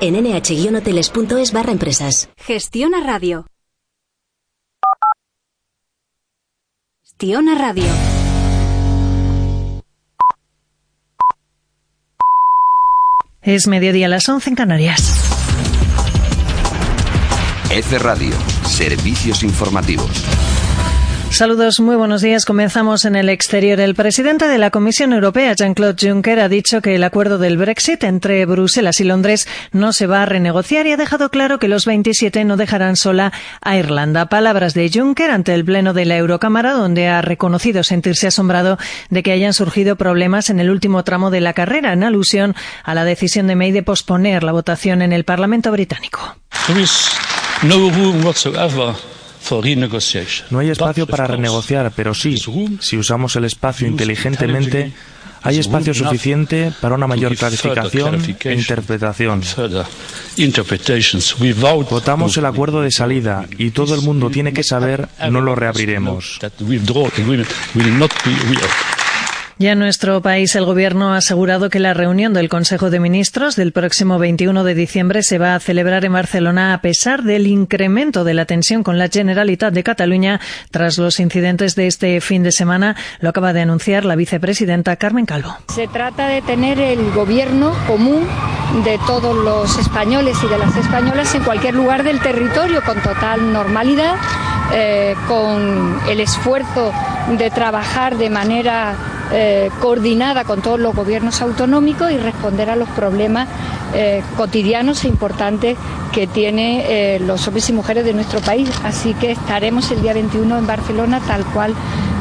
en nh-hoteles.es barra empresas. Gestiona Radio. Gestiona Radio. Es mediodía a las 11 en Canarias. F Radio, servicios informativos. Saludos, muy buenos días. Comenzamos en el exterior. El presidente de la Comisión Europea, Jean-Claude Juncker, ha dicho que el acuerdo del Brexit entre Bruselas y Londres no se va a renegociar y ha dejado claro que los 27 no dejarán sola a Irlanda. Palabras de Juncker ante el Pleno de la Eurocámara, donde ha reconocido sentirse asombrado de que hayan surgido problemas en el último tramo de la carrera, en alusión a la decisión de May de posponer la votación en el Parlamento británico. Hay espacio para renegociar, pero sí, si usamos el espacio inteligentemente, hay espacio suficiente para una mayor clarificación e interpretación. Votamos el acuerdo de salida y todo el mundo tiene que saber no lo reabriremos. Ya en nuestro país, el Gobierno ha asegurado que la reunión del Consejo de Ministros del próximo 21 de diciembre se va a celebrar en Barcelona a pesar del incremento de la tensión con la Generalitat de Cataluña tras los incidentes de este fin de semana. Lo acaba de anunciar la vicepresidenta Carmen Calvo. Se trata de tener el gobierno común de todos los españoles y de las españolas en cualquier lugar del territorio con total normalidad, eh, con el esfuerzo de trabajar de manera eh, coordinada con todos los gobiernos autonómicos y responder a los problemas eh, cotidianos e importantes que tienen eh, los hombres y mujeres de nuestro país. Así que estaremos el día 21 en Barcelona tal cual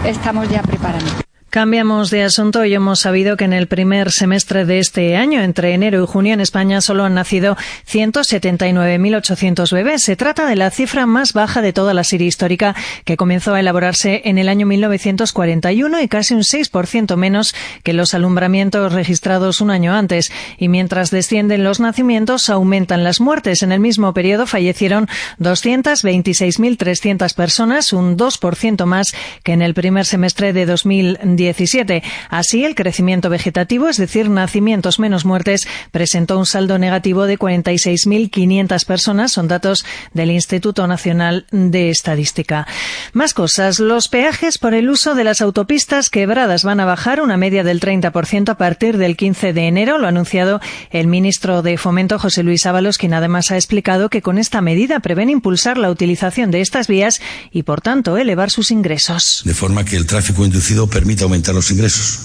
estamos ya preparando. Cambiamos de asunto y hemos sabido que en el primer semestre de este año, entre enero y junio, en España solo han nacido 179.800 bebés. Se trata de la cifra más baja de toda la serie histórica que comenzó a elaborarse en el año 1941 y casi un 6% menos que los alumbramientos registrados un año antes. Y mientras descienden los nacimientos, aumentan las muertes. En el mismo periodo fallecieron 226.300 personas, un 2% más que en el primer semestre de 2010. 17. Así, el crecimiento vegetativo, es decir, nacimientos menos muertes, presentó un saldo negativo de 46.500 personas. Son datos del Instituto Nacional de Estadística. Más cosas. Los peajes por el uso de las autopistas quebradas van a bajar una media del 30% a partir del 15 de enero. Lo ha anunciado el ministro de Fomento, José Luis Ábalos, quien además ha explicado que con esta medida prevén impulsar la utilización de estas vías y, por tanto, elevar sus ingresos. De forma que el tráfico inducido permita aumentar los ingresos.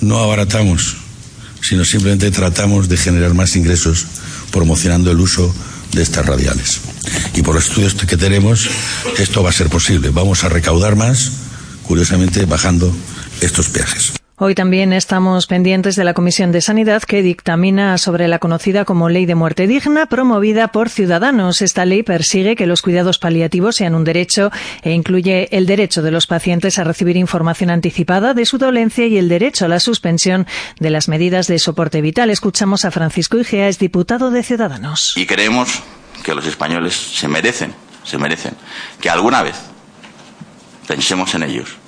No abaratamos, sino simplemente tratamos de generar más ingresos promocionando el uso de estas radiales. Y por los estudios que tenemos, esto va a ser posible. Vamos a recaudar más, curiosamente, bajando estos peajes. Hoy también estamos pendientes de la Comisión de Sanidad que dictamina sobre la conocida como Ley de Muerte Digna promovida por Ciudadanos. Esta ley persigue que los cuidados paliativos sean un derecho e incluye el derecho de los pacientes a recibir información anticipada de su dolencia y el derecho a la suspensión de las medidas de soporte vital. Escuchamos a Francisco Igea, es diputado de Ciudadanos. Y creemos que los españoles se merecen, se merecen que alguna vez pensemos en ellos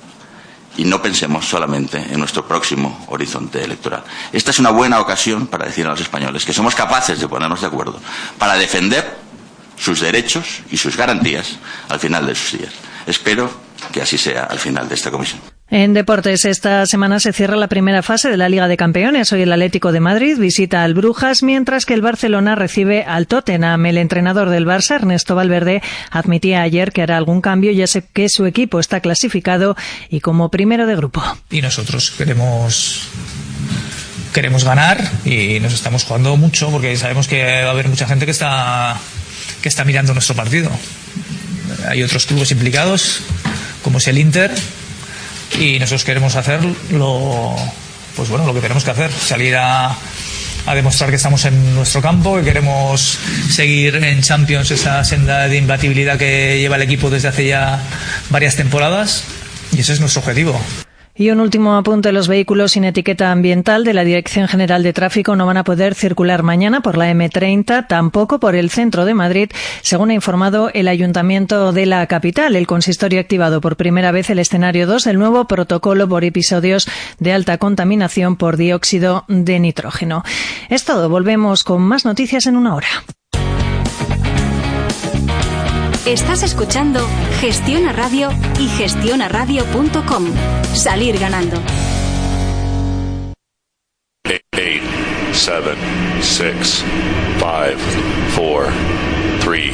y no pensemos solamente en nuestro próximo horizonte electoral. Esta es una buena ocasión para decir a los españoles que somos capaces de ponernos de acuerdo para defender sus derechos y sus garantías al final de sus días. Espero que así sea al final de esta comisión. En deportes, esta semana se cierra la primera fase de la Liga de Campeones. Hoy el Atlético de Madrid visita al Brujas, mientras que el Barcelona recibe al Tottenham. El entrenador del Barça, Ernesto Valverde, admitía ayer que hará algún cambio, ya sé que su equipo está clasificado y como primero de grupo. Y nosotros queremos queremos ganar y nos estamos jugando mucho porque sabemos que va a haber mucha gente que está que está mirando nuestro partido. Hay otros clubes implicados, como es el Inter, y nosotros queremos hacer lo, pues bueno, lo que tenemos que hacer, salir a, a demostrar que estamos en nuestro campo, que queremos seguir en Champions esa senda de imbatibilidad que lleva el equipo desde hace ya varias temporadas y ese es nuestro objetivo. Y un último apunte, los vehículos sin etiqueta ambiental de la Dirección General de Tráfico no van a poder circular mañana por la M30, tampoco por el centro de Madrid, según ha informado el Ayuntamiento de la capital. El consistorio ha activado por primera vez el escenario 2 del nuevo protocolo por episodios de alta contaminación por dióxido de nitrógeno. Es todo. Volvemos con más noticias en una hora. Estás escuchando Gestiona Radio y gestionaradio.com. Salir ganando. 8, 7, 6, 5, 4, 3,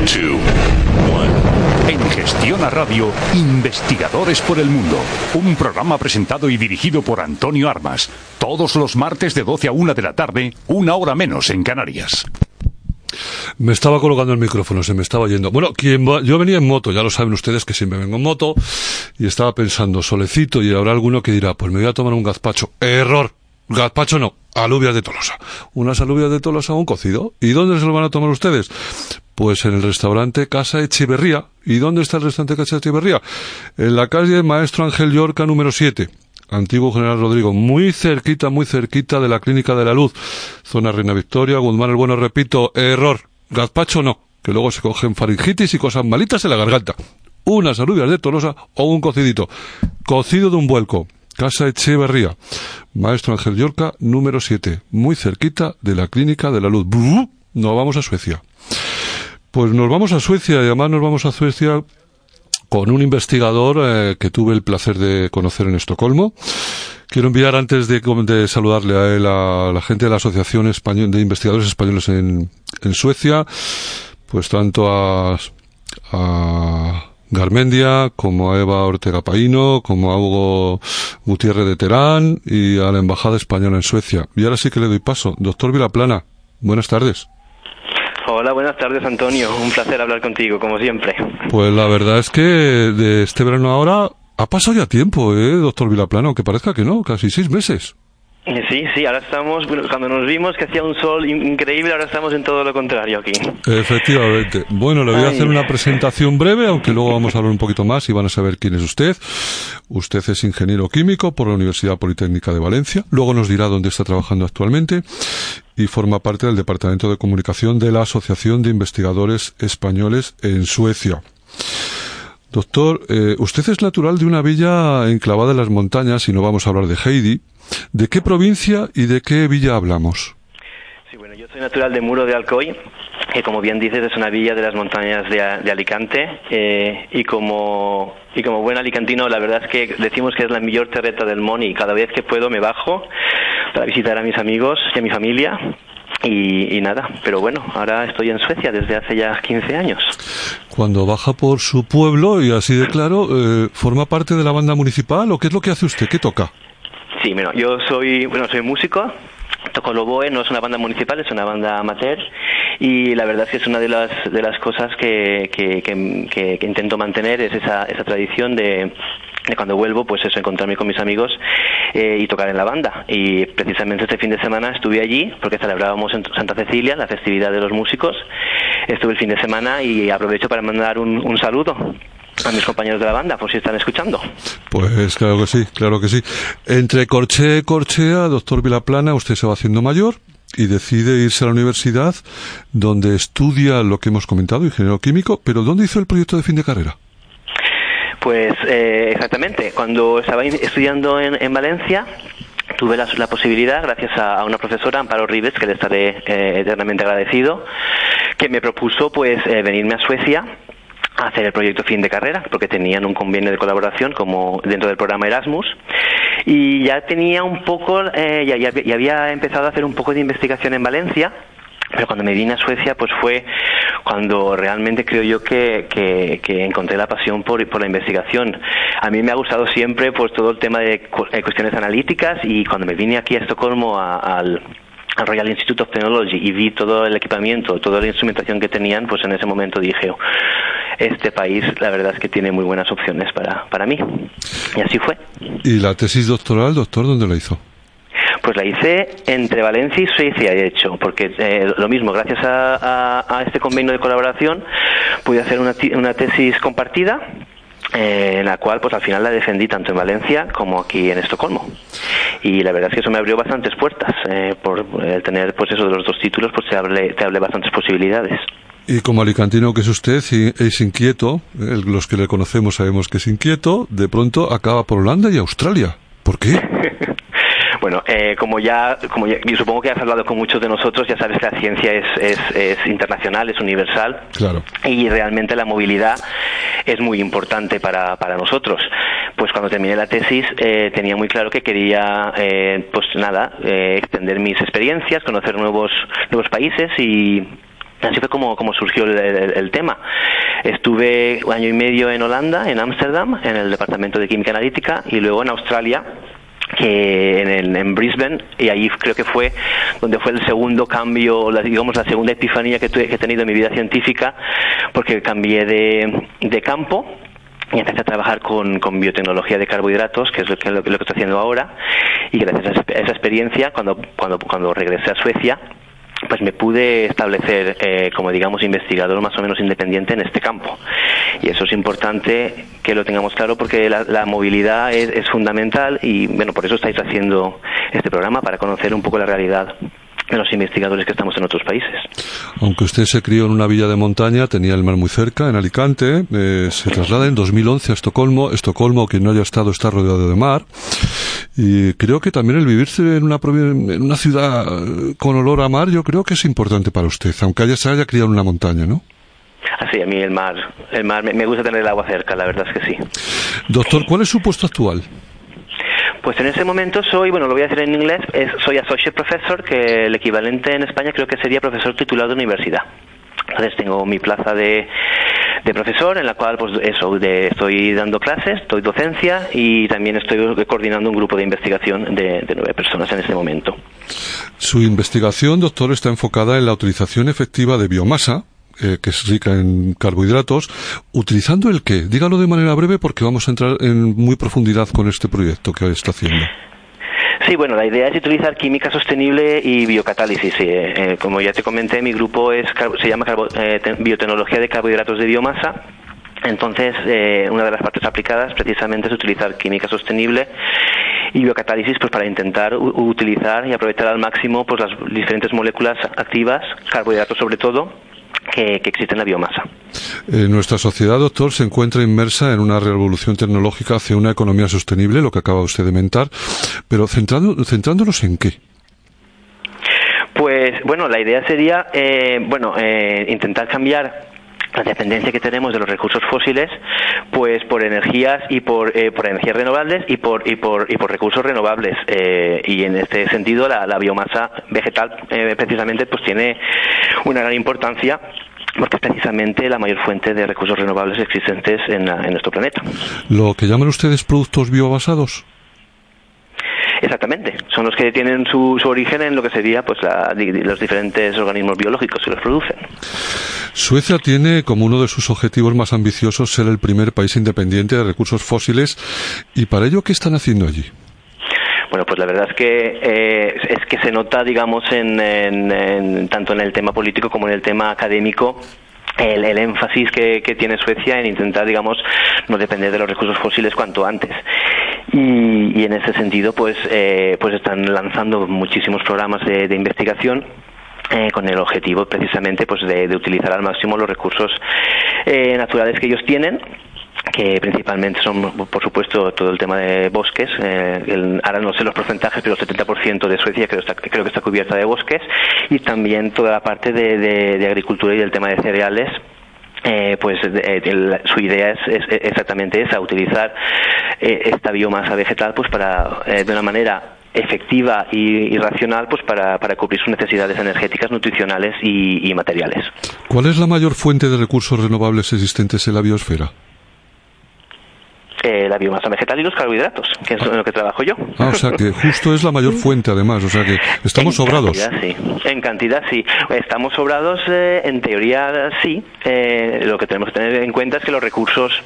2, 1. En Gestiona Radio, Investigadores por el Mundo. Un programa presentado y dirigido por Antonio Armas. Todos los martes de 12 a 1 de la tarde, una hora menos en Canarias. Me estaba colocando el micrófono, se me estaba yendo. Bueno, quien yo venía en moto, ya lo saben ustedes que siempre vengo en moto, y estaba pensando, solecito, y habrá alguno que dirá, pues me voy a tomar un gazpacho. Error. Gazpacho no, alubias de Tolosa. Unas alubias de Tolosa, un cocido. ¿Y dónde se lo van a tomar ustedes? Pues en el restaurante Casa Echeverría. ¿Y dónde está el restaurante Casa Echeverría? En la calle Maestro Ángel Yorca número 7 antiguo General Rodrigo, muy cerquita, muy cerquita de la Clínica de la Luz, zona Reina Victoria, Guzmán el Bueno, repito, error, gazpacho no, que luego se cogen faringitis y cosas malitas en la garganta. Unas alubias de Tolosa o un cocidito. Cocido de un vuelco. Casa Echeverría. Maestro Ángel Yorca, número 7. Muy cerquita de la Clínica de la Luz. Nos vamos a Suecia. Pues nos vamos a Suecia y además nos vamos a Suecia con un investigador eh, que tuve el placer de conocer en Estocolmo. Quiero enviar antes de, saludarle a él a la gente de la Asociación Español, de Investigadores Españoles en, en Suecia, pues tanto a, a Garmendia, como a Eva Ortega Paino, como a Hugo Gutiérrez de Terán y a la Embajada Española en Suecia. Y ahora sí que le doy paso. Doctor Vilaplana, buenas tardes. Hola, buenas tardes Antonio. Un placer hablar contigo, como siempre. Pues la verdad es que de este verano ahora ha pasado ya tiempo, ¿eh, doctor Vilaplano? Que parezca que no, casi seis meses. Sí, sí, ahora estamos, cuando nos vimos que hacía un sol increíble, ahora estamos en todo lo contrario aquí. Efectivamente. Bueno, le voy a hacer una presentación breve, aunque luego vamos a hablar un poquito más y van a saber quién es usted. Usted es ingeniero químico por la Universidad Politécnica de Valencia. Luego nos dirá dónde está trabajando actualmente y forma parte del Departamento de Comunicación de la Asociación de Investigadores Españoles en Suecia. Doctor, eh, usted es natural de una villa enclavada en las montañas y no vamos a hablar de Heidi. ¿De qué provincia y de qué villa hablamos? Sí, bueno, yo soy natural de Muro de Alcoy, que como bien dices es una villa de las montañas de, Alicante eh, y como y como buen alicantino la verdad es que decimos que es la mejor terreta del Moni y cada vez que puedo me bajo para visitar a mis amigos y a mi familia y, nada, pero bueno, ahora estoy en Suecia desde hace ya 15 años. Cuando baja por su pueblo, y así de claro, eh, ¿forma parte de la banda municipal o qué es lo que hace usted? ¿Qué toca? Sí, bueno, yo soy, bueno, soy músico, toco Loboe, no es una banda municipal, es una banda amateur y la verdad es que es una de las, de las cosas que, que, que, intento mantener, es esa, esa tradición de de cuando vuelvo, pues eso, encontrarme con mis amigos eh, y tocar en la banda. Y precisamente este fin de semana estuve allí porque celebrábamos en Santa Cecilia la festividad de los músicos. Estuve el fin de semana y aprovecho para mandar un, un saludo a mis compañeros de la banda, por si están escuchando. Pues claro que sí, claro que sí. Entre Corche y Corchea, doctor Vilaplana, usted se va haciendo mayor y decide irse a la universidad donde estudia lo que hemos comentado, ingeniero químico, pero ¿dónde hizo el proyecto de fin de carrera? Pues eh, exactamente, cuando estaba estudiando en, Valencia, tuve la, posibilidad, gracias a, una profesora, Amparo Rives, que le estaré eh, eternamente agradecido, que me propuso pues eh, venirme a Suecia a hacer el proyecto fin de carrera, porque tenían un convenio de colaboración como dentro del programa Erasmus, y ya tenía un poco, ya, ya había empezado a hacer un poco de investigación en Valencia, pero cuando me vine a Suecia, pues fue cuando realmente creo yo que, que, encontré la pasión por, por, la investigación. A mí me ha gustado siempre pues todo el tema de eh, cuestiones analíticas y cuando me vine aquí a Estocolmo al, Royal Institute of Technology y vi todo el equipamiento, toda la instrumentación que tenían, pues en ese momento dije, este país la verdad es que tiene muy buenas opciones para, para mí. Y así fue. ¿Y la tesis doctoral, doctor, dónde la hizo? Pues la hice entre Valencia y Suecia, de hecho, porque eh, lo mismo, gracias a, este convenio de colaboración, pude hacer una, una tesis compartida eh, en la cual pues al final la defendí tanto en Valencia como aquí en Estocolmo y la verdad es que eso me abrió bastantes puertas eh, por el tener pues eso de los dos títulos pues te abre, te bastantes posibilidades y como alicantino que es usted es inquieto, los que le conocemos sabemos que es inquieto, de pronto acaba por Holanda y Australia. ¿Por qué? Bueno, eh, como ya, como yo supongo que has hablado con muchos de nosotros, ya sabes que la ciencia es, es, internacional, es universal. Claro. Y realmente la movilidad es muy importante para, para nosotros. Pues cuando terminé la tesis eh, tenía muy claro que quería, eh, pues nada, extender mis experiencias, conocer nuevos, nuevos países y Así fue como, como surgió el, tema. Estuve un año y medio en Holanda, en Ámsterdam, en el Departamento de Química Analítica, y luego en Australia, que en, en, Brisbane y ahí creo que fue donde fue el segundo cambio, la, digamos la segunda epifanía que, he tenido en mi vida científica, porque cambié de, campo y empecé a trabajar con, biotecnología de carbohidratos, que es lo que, lo, que estoy haciendo ahora, y gracias a esa experiencia, cuando, cuando, cuando regresé a Suecia, pues me pude establecer eh, como digamos investigador más o menos independiente en este campo. Y eso es importante que lo tengamos claro porque la, movilidad es, es, fundamental y bueno por eso estáis haciendo este programa para conocer un poco la realidad los investigadores que estamos en otros países. Aunque usted se crió en una villa de montaña, tenía el mar muy cerca, en Alicante, eh, se traslada en 2011 a Estocolmo. Estocolmo, quien no haya estado, está rodeado de mar. Y creo que también el vivirse en una, en una ciudad eh, con olor a mar, yo creo que es importante para usted, aunque haya, se haya criado en una montaña, ¿no? Así, ah, a mí el mar, el mar me gusta tener el agua cerca, la verdad es que sí. Doctor, ¿cuál es su puesto actual? Pues en ese momento soy, bueno, lo voy a decir en inglés, soy associate professor, que el equivalente en España creo que sería profesor titulado de universidad. Entonces tengo mi plaza de, de profesor en la cual pues eso de, estoy dando clases, doy docencia y también estoy coordinando un grupo de investigación de, de nueve personas en este momento. Su investigación, doctor, está enfocada en la utilización efectiva de biomasa eh, que es rica en carbohidratos, utilizando el qué? Dígalo de manera breve porque vamos a entrar en muy profundidad con este proyecto que está haciendo. Sí, bueno, la idea es utilizar química sostenible y biocatálisis. Eh, eh, como ya te comenté, mi grupo es se llama biotecnología de carbohidratos de biomasa. Entonces, una de las partes aplicadas precisamente es utilizar química sostenible y biocatálisis pues para intentar utilizar y aprovechar al máximo pues las diferentes moléculas activas, carbohidratos sobre todo, que, existe en la biomasa. Eh, nuestra sociedad, doctor, se encuentra inmersa en una revolución tecnológica hacia una economía sostenible, lo que acaba usted de mentar, pero centrándonos en qué. Pues bueno, la idea sería, eh, bueno, eh, intentar cambiar la dependencia que tenemos de los recursos fósiles pues por energías y por, eh, por energías renovables y por y por y por recursos renovables eh, y en este sentido la, biomasa vegetal eh, precisamente pues tiene una gran importancia porque es precisamente la mayor fuente de recursos renovables existentes en, en nuestro planeta. ¿Lo que llaman ustedes productos biobasados? Exactamente, son los que tienen su, su origen en lo que sería pues los diferentes organismos biológicos que los producen. Suecia tiene como uno de sus objetivos más ambiciosos ser el primer país independiente de recursos fósiles y para ello ¿qué están haciendo allí? Bueno, pues la verdad es que eh, es que se nota, digamos, en, tanto en el tema político como en el tema académico el, énfasis que, tiene Suecia en intentar, digamos, no depender de los recursos fósiles cuanto antes. Y, en ese sentido, pues, eh, pues están lanzando muchísimos programas de, investigación eh, con el objetivo precisamente pues de, utilizar al máximo los recursos eh, naturales que ellos tienen que principalmente son, por supuesto, todo el tema de bosques. ahora no sé los porcentajes, pero el 70% de Suecia creo, está, creo que está cubierta de bosques. Y también toda la parte de, de agricultura y del tema de cereales, eh, pues eh, su idea es, exactamente esa, utilizar eh, esta biomasa vegetal pues para de una manera efectiva y, racional pues para, para, cubrir sus necesidades energéticas, nutricionales y, y materiales. ¿Cuál es la mayor fuente de recursos renovables existentes en la biosfera? Eh, la biomasa vegetal y los carbohidratos, que es en lo que trabajo yo. Ah, o sea que justo es la mayor fuente además, o sea que estamos sobrados. En cantidad sí, en cantidad sí. Estamos sobrados, eh, en teoría sí. Eh, lo que tenemos que tener en cuenta es que los recursos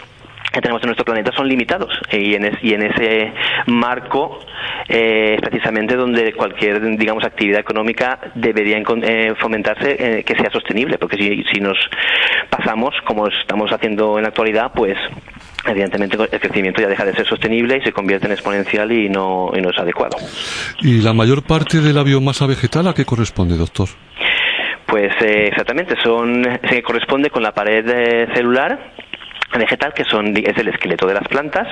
que tenemos en nuestro planeta son limitados y en, y en ese marco eh, precisamente donde cualquier digamos actividad económica debería eh, fomentarse eh, que sea sostenible porque si, si nos pasamos como estamos haciendo en la actualidad pues evidentemente el crecimiento ya deja de ser sostenible y se convierte en exponencial y no, y no es adecuado. ¿Y la mayor parte de la biomasa vegetal a qué corresponde, doctor? Pues eh, exactamente, son, se corresponde con la pared celular vegetal que son es el esqueleto de las plantas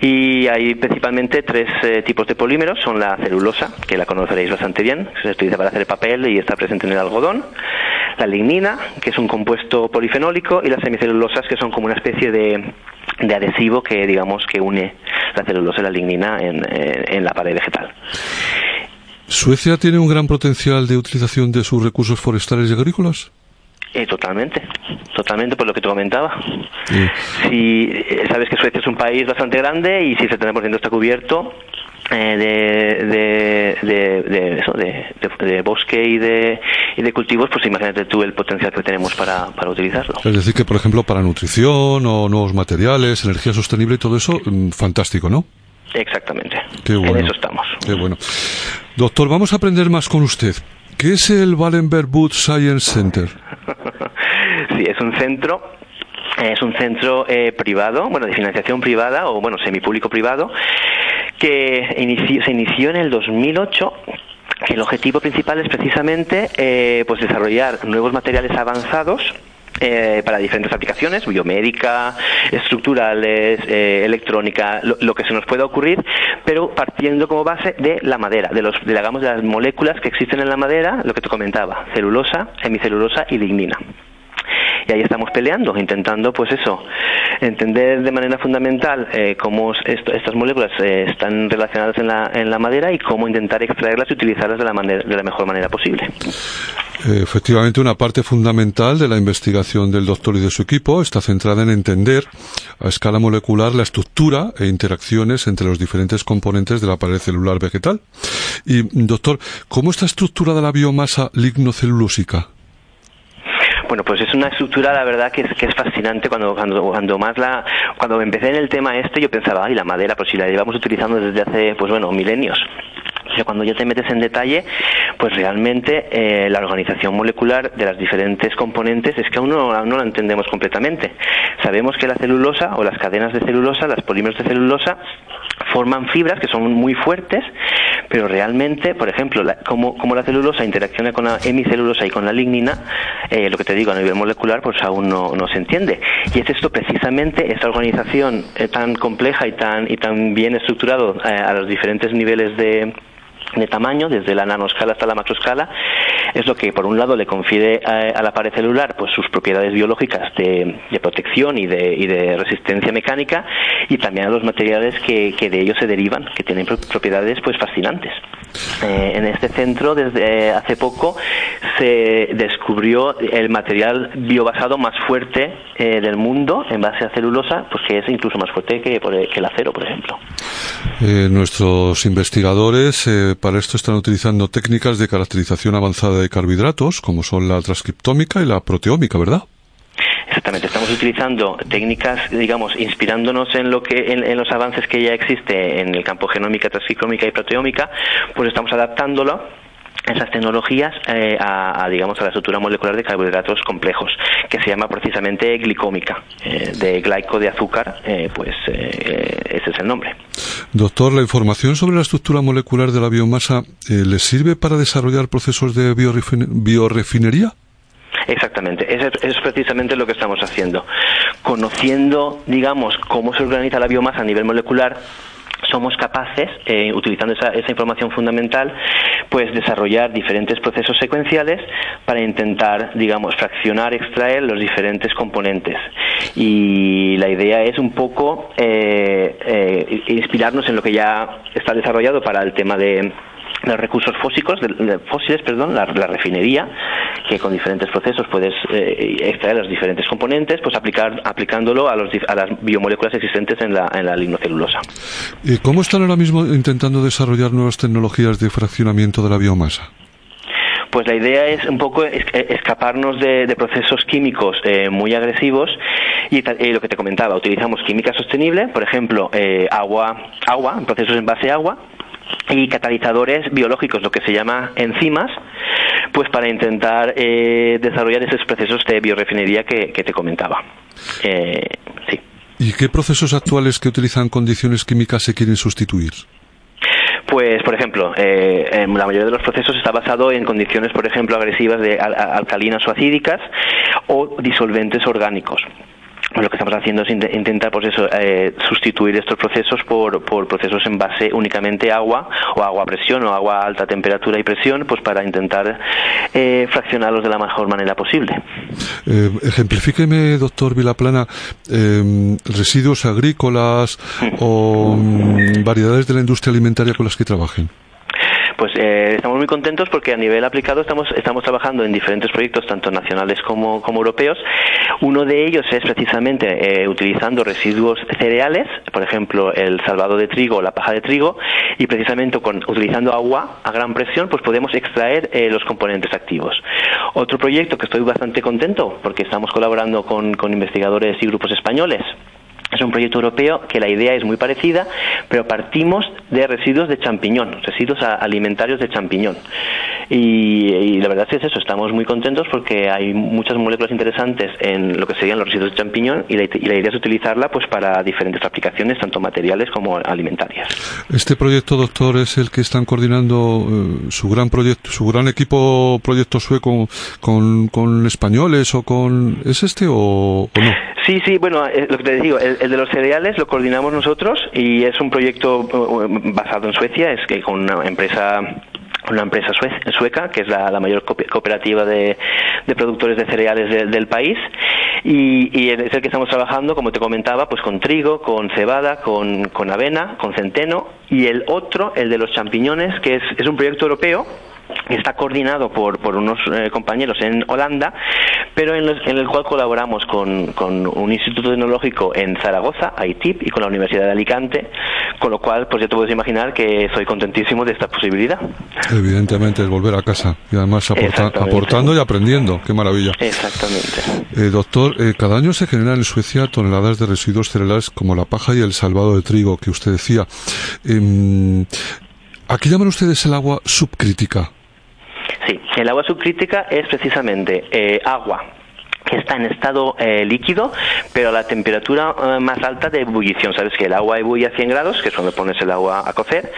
y hay principalmente tres eh, tipos de polímeros son la celulosa que la conoceréis bastante bien se utiliza para hacer papel y está presente en el algodón la lignina que es un compuesto polifenólico y las semicelulosas que son como una especie de, de adhesivo que digamos que une la celulosa y la lignina en, en la pared vegetal ¿Suecia tiene un gran potencial de utilización de sus recursos forestales y agrícolas? Eh, totalmente, totalmente por lo que te comentaba. Si eh, sabes que Suecia es un país bastante grande y si el 70% está cubierto eh, de, de, de, eso, de, bosque y de, y de cultivos, pues imagínate tú el potencial que tenemos para, para utilizarlo. Es decir, que por ejemplo para nutrición o nuevos materiales, energía sostenible y todo eso, mm, fantástico, ¿no? Exactamente. Qué bueno. En eso estamos. Qué bueno. Doctor, vamos a aprender más con usted. ¿Qué es el Wallenberg Booth Science Center? sí, es un centro es un centro eh, privado, bueno, de financiación privada o, bueno, semipúblico-privado, que se inició en el 2008 que el objetivo principal es precisamente eh, pues desarrollar nuevos materiales avanzados eh, para diferentes aplicaciones, biomédica, estructurales, eh, electrónica, lo, que se nos pueda ocurrir, pero partiendo como base de la madera, de los, de, digamos, de las moléculas que existen en la madera, lo que te comentaba, celulosa, hemicelulosa y lignina y ahí estamos peleando, intentando, pues eso, entender de manera fundamental eh, cómo estas moléculas eh, están relacionadas en la, en la madera y cómo intentar extraerlas y utilizarlas de la, de la mejor manera posible. Efectivamente, una parte fundamental de la investigación del doctor y de su equipo está centrada en entender a escala molecular la estructura e interacciones entre los diferentes componentes de la pared celular vegetal. Y, doctor, ¿cómo está estructurada la biomasa lignocelulósica? Bueno, pues es una estructura, la verdad, que es, que es fascinante. Cuando, cuando, cuando más la, cuando empecé en el tema este, yo pensaba, ay, la madera, pues si la llevamos utilizando desde hace, pues bueno, milenios. O sea, cuando ya te metes en detalle, pues realmente eh, la organización molecular de las diferentes componentes es que aún no, no, la entendemos completamente. Sabemos que la celulosa o las cadenas de celulosa, las polímeros de celulosa, forman fibras que son muy fuertes, pero realmente, por ejemplo, como, como, la celulosa interacciona con la hemicelulosa y con la lignina, eh, lo que te digo a nivel molecular, pues aún no, no se entiende. Y es esto precisamente, esta organización eh, tan compleja y tan, y tan bien estructurado eh, a los diferentes niveles de, de tamaño, desde la nanoscala hasta la macroescala, es lo que por un lado le confiere a, la pared celular pues sus propiedades biológicas de, protección y de, y de, resistencia mecánica y también a los materiales que, de ellos se derivan, que tienen propiedades pues fascinantes. Eh, en este centro, desde hace poco, se descubrió el material biobasado más fuerte eh, del mundo en base a celulosa, pues que es incluso más fuerte que, el acero, por ejemplo. Eh, nuestros investigadores para esto están utilizando técnicas de caracterización avanzada de carbohidratos, como son la transcriptómica y la proteómica, ¿verdad? Exactamente, estamos utilizando técnicas, digamos, inspirándonos en lo que en, los avances que ya existe en el campo genómica, transcriptómica y proteómica, pues estamos adaptándolo esas tecnologías eh, a, digamos a la estructura molecular de carbohidratos complejos que se llama precisamente glicómica eh, de glaico de azúcar eh, pues ese es el nombre doctor la información sobre la estructura molecular de la biomasa le sirve para desarrollar procesos de biorefinería Exactamente, eso es precisamente lo que estamos haciendo. Conociendo, digamos, cómo se organiza la biomasa a nivel molecular, somos capaces, eh, utilizando esa, esa, información fundamental, pues desarrollar diferentes procesos secuenciales para intentar, digamos, fraccionar, extraer los diferentes componentes. Y la idea es un poco eh, eh, inspirarnos en lo que ya está desarrollado para el tema de los recursos fósicos, de, fósiles, perdón, la, refinería, que con diferentes procesos puedes eh, extraer los diferentes componentes, pues aplicar, aplicándolo a, los, a las biomoléculas existentes en la, en la lignocelulosa. ¿Y cómo están ahora mismo intentando desarrollar nuevas tecnologías de fraccionamiento de la biomasa? Pues la idea es un poco escaparnos de, procesos químicos muy agresivos y lo que te comentaba, utilizamos química sostenible, por ejemplo, agua, agua, procesos en base a agua, y catalizadores biológicos, lo que se llama enzimas, pues para intentar eh, desarrollar esos procesos de biorefinería que, te comentaba. Eh, sí. ¿Y qué procesos actuales que utilizan condiciones químicas se quieren sustituir? Pues, por ejemplo, eh, la mayoría de los procesos está basado en condiciones, por ejemplo, agresivas de alcalinas o acídicas o disolventes orgánicos lo que estamos haciendo es intentar pues eso, eh, sustituir estos procesos por, por, procesos en base únicamente agua o agua a presión o agua a alta temperatura y presión pues para intentar eh, fraccionarlos de la mejor manera posible. Eh, ejemplifíqueme, doctor Vilaplana, eh, residuos agrícolas o mm, variedades de la industria alimentaria con las que trabajen. Pues eh, estamos muy contentos porque a nivel aplicado estamos, estamos trabajando en diferentes proyectos, tanto nacionales como, europeos. Uno de ellos es precisamente eh, utilizando residuos cereales, por ejemplo, el salvado de trigo la paja de trigo, y precisamente con, utilizando agua a gran presión, pues podemos extraer eh, los componentes activos. Otro proyecto que estoy bastante contento porque estamos colaborando con, con investigadores y grupos españoles es un proyecto europeo que la idea es muy parecida, pero partimos de residuos de champiñón, residuos alimentarios de champiñón. Y, la verdad es que es eso, estamos muy contentos porque hay muchas moléculas interesantes en lo que serían los residuos de champiñón y la, idea es utilizarla pues para diferentes aplicaciones, tanto materiales como alimentarias. Este proyecto, doctor, es el que están coordinando eh, su gran proyecto, su gran equipo proyecto sueco con, con españoles o con... ¿Es este o, no? Sí, sí, bueno, eh, lo que te digo, el, de los cereales lo coordinamos nosotros y es un proyecto eh, basado en Suecia, es que con una empresa una empresa sueca, que es la, mayor cooperativa de, productores de cereales del país, y, es el que estamos trabajando, como te comentaba, pues con trigo, con cebada, con, con avena, con centeno, y el otro, el de los champiñones, que es, es un proyecto europeo está coordinado por, por unos eh, compañeros en Holanda, pero en, el cual colaboramos con, con, un instituto tecnológico en Zaragoza, ITIP, y con la Universidad de Alicante, con lo cual, pues ya te puedes imaginar que soy contentísimo de esta posibilidad. Evidentemente, es volver a casa y además aportando y aprendiendo. ¡Qué maravilla! Exactamente. Eh, doctor, eh, cada año se generan en Suecia toneladas de residuos cereales como la paja y el salvado de trigo que usted decía. Eh, ¿A qué llaman ustedes el agua subcrítica? Sí, el agua subcrítica es precisamente eh, agua que está en estado eh, líquido, pero a la temperatura eh, más alta de ebullición. Sabes que el agua ebulle a 100 grados, que es cuando pones el agua a cocer.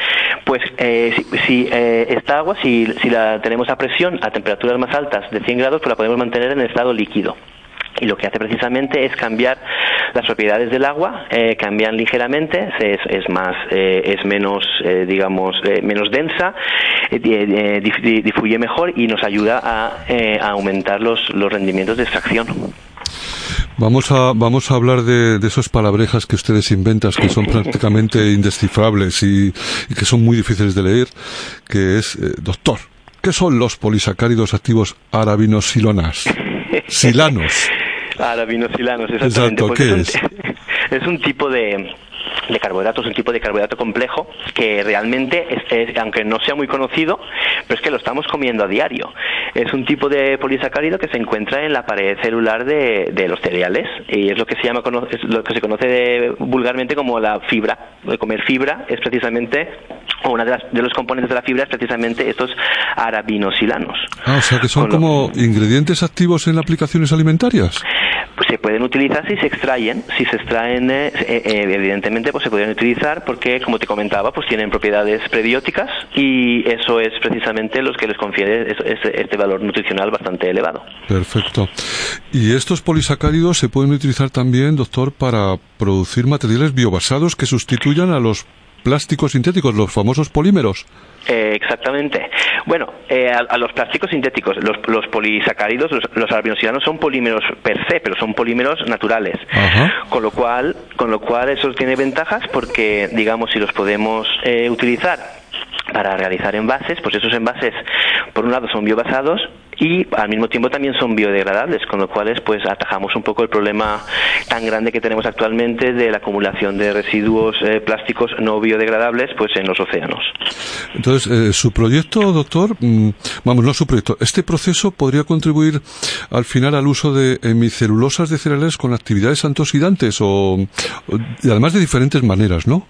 Pues si, si esta agua, si, si la tenemos a presión a temperaturas más altas de 100 grados, pues la podemos mantener en estado líquido y lo que hace precisamente es cambiar las propiedades del agua, eh, cambian ligeramente, es, más, eh, es menos, eh, digamos, menos densa, difuye mejor y nos ayuda a, aumentar los, los rendimientos de extracción. Vamos a, vamos a hablar de, de esas palabrejas que ustedes inventan, que son prácticamente indescifrables y, que son muy difíciles de leer, que es, doctor, ¿qué son los polisacáridos activos arabinosilonas? Silanos. Aravinosilanos, exactamente. Exacto, ¿qué es? es un tipo de, de carbohidratos, un tipo de carbohidrato complejo que realmente, es, aunque no sea muy conocido, pero es que lo estamos comiendo a diario. Es un tipo de polisacárido que se encuentra en la pared celular de, de los cereales y es lo que se llama, es lo que se conoce vulgarmente como la fibra. De comer fibra es precisamente, o una de, las, de los componentes de la fibra es precisamente estos aravinosilanos. Ah, o sea que son como ingredientes activos en aplicaciones alimentarias. Pues se pueden utilizar si se extraen, si se extraen, eh, eh, evidentemente, pues se pueden utilizar porque, como te comentaba, pues tienen propiedades prebióticas y eso es precisamente los que les confiere este, valor nutricional bastante elevado. Perfecto. ¿Y estos polisacáridos se pueden utilizar también, doctor, para producir materiales biobasados que sustituyan a los plásticos sintéticos, los famosos polímeros? Eh, exactamente. Bueno, eh, a, los plásticos sintéticos, los, los polisacáridos, los, los son polímeros per se, pero son polímeros naturales. Con lo cual, con lo cual eso tiene ventajas porque, digamos, si los podemos eh, utilizar para realizar envases, pues esos envases, por un lado, son biobasados y al mismo tiempo también son biodegradables, con lo cual pues atajamos un poco el problema tan grande que tenemos actualmente de la acumulación de residuos eh, plásticos no biodegradables pues en los océanos. Entonces, eh, su proyecto, doctor, mm, vamos, no su proyecto, este proceso podría contribuir al final al uso de hemicelulosas de cereales con actividades antioxidantes o, y además de diferentes maneras, ¿no?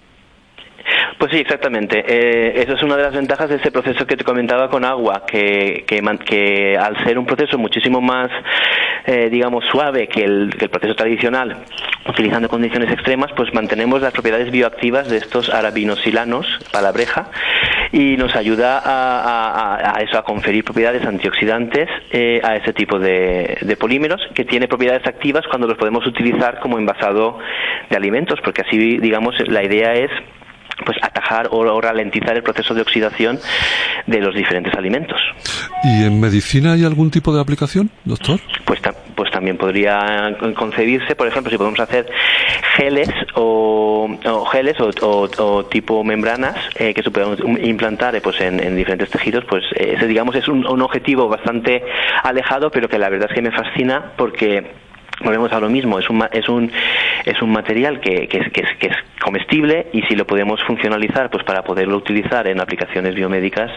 Pues sí, exactamente. Eh, eso es una de las ventajas de ese proceso que te comentaba con agua, que, que, al ser un proceso muchísimo más, eh, digamos, suave que el, proceso tradicional, utilizando condiciones extremas, pues mantenemos las propiedades bioactivas de estos arabinosilanos, palabreja, y nos ayuda a, eso, a conferir propiedades antioxidantes eh, a ese tipo de polímeros, que tiene propiedades activas cuando los podemos utilizar como envasado de alimentos, porque así, digamos, la idea es pues atajar o, ralentizar el proceso de oxidación de los diferentes alimentos. ¿Y en medicina hay algún tipo de aplicación, doctor? Pues, pues también podría concebirse, por ejemplo, si podemos hacer geles o, geles o, tipo membranas eh, que se puedan implantar eh, pues en, diferentes tejidos, pues eh, ese digamos es un, un objetivo bastante alejado, pero que la verdad es que me fascina porque volvemos a lo mismo, es un, es un, es un material que, que, que, es, que, es, comestible y si lo podemos funcionalizar pues para poderlo utilizar en aplicaciones biomédicas,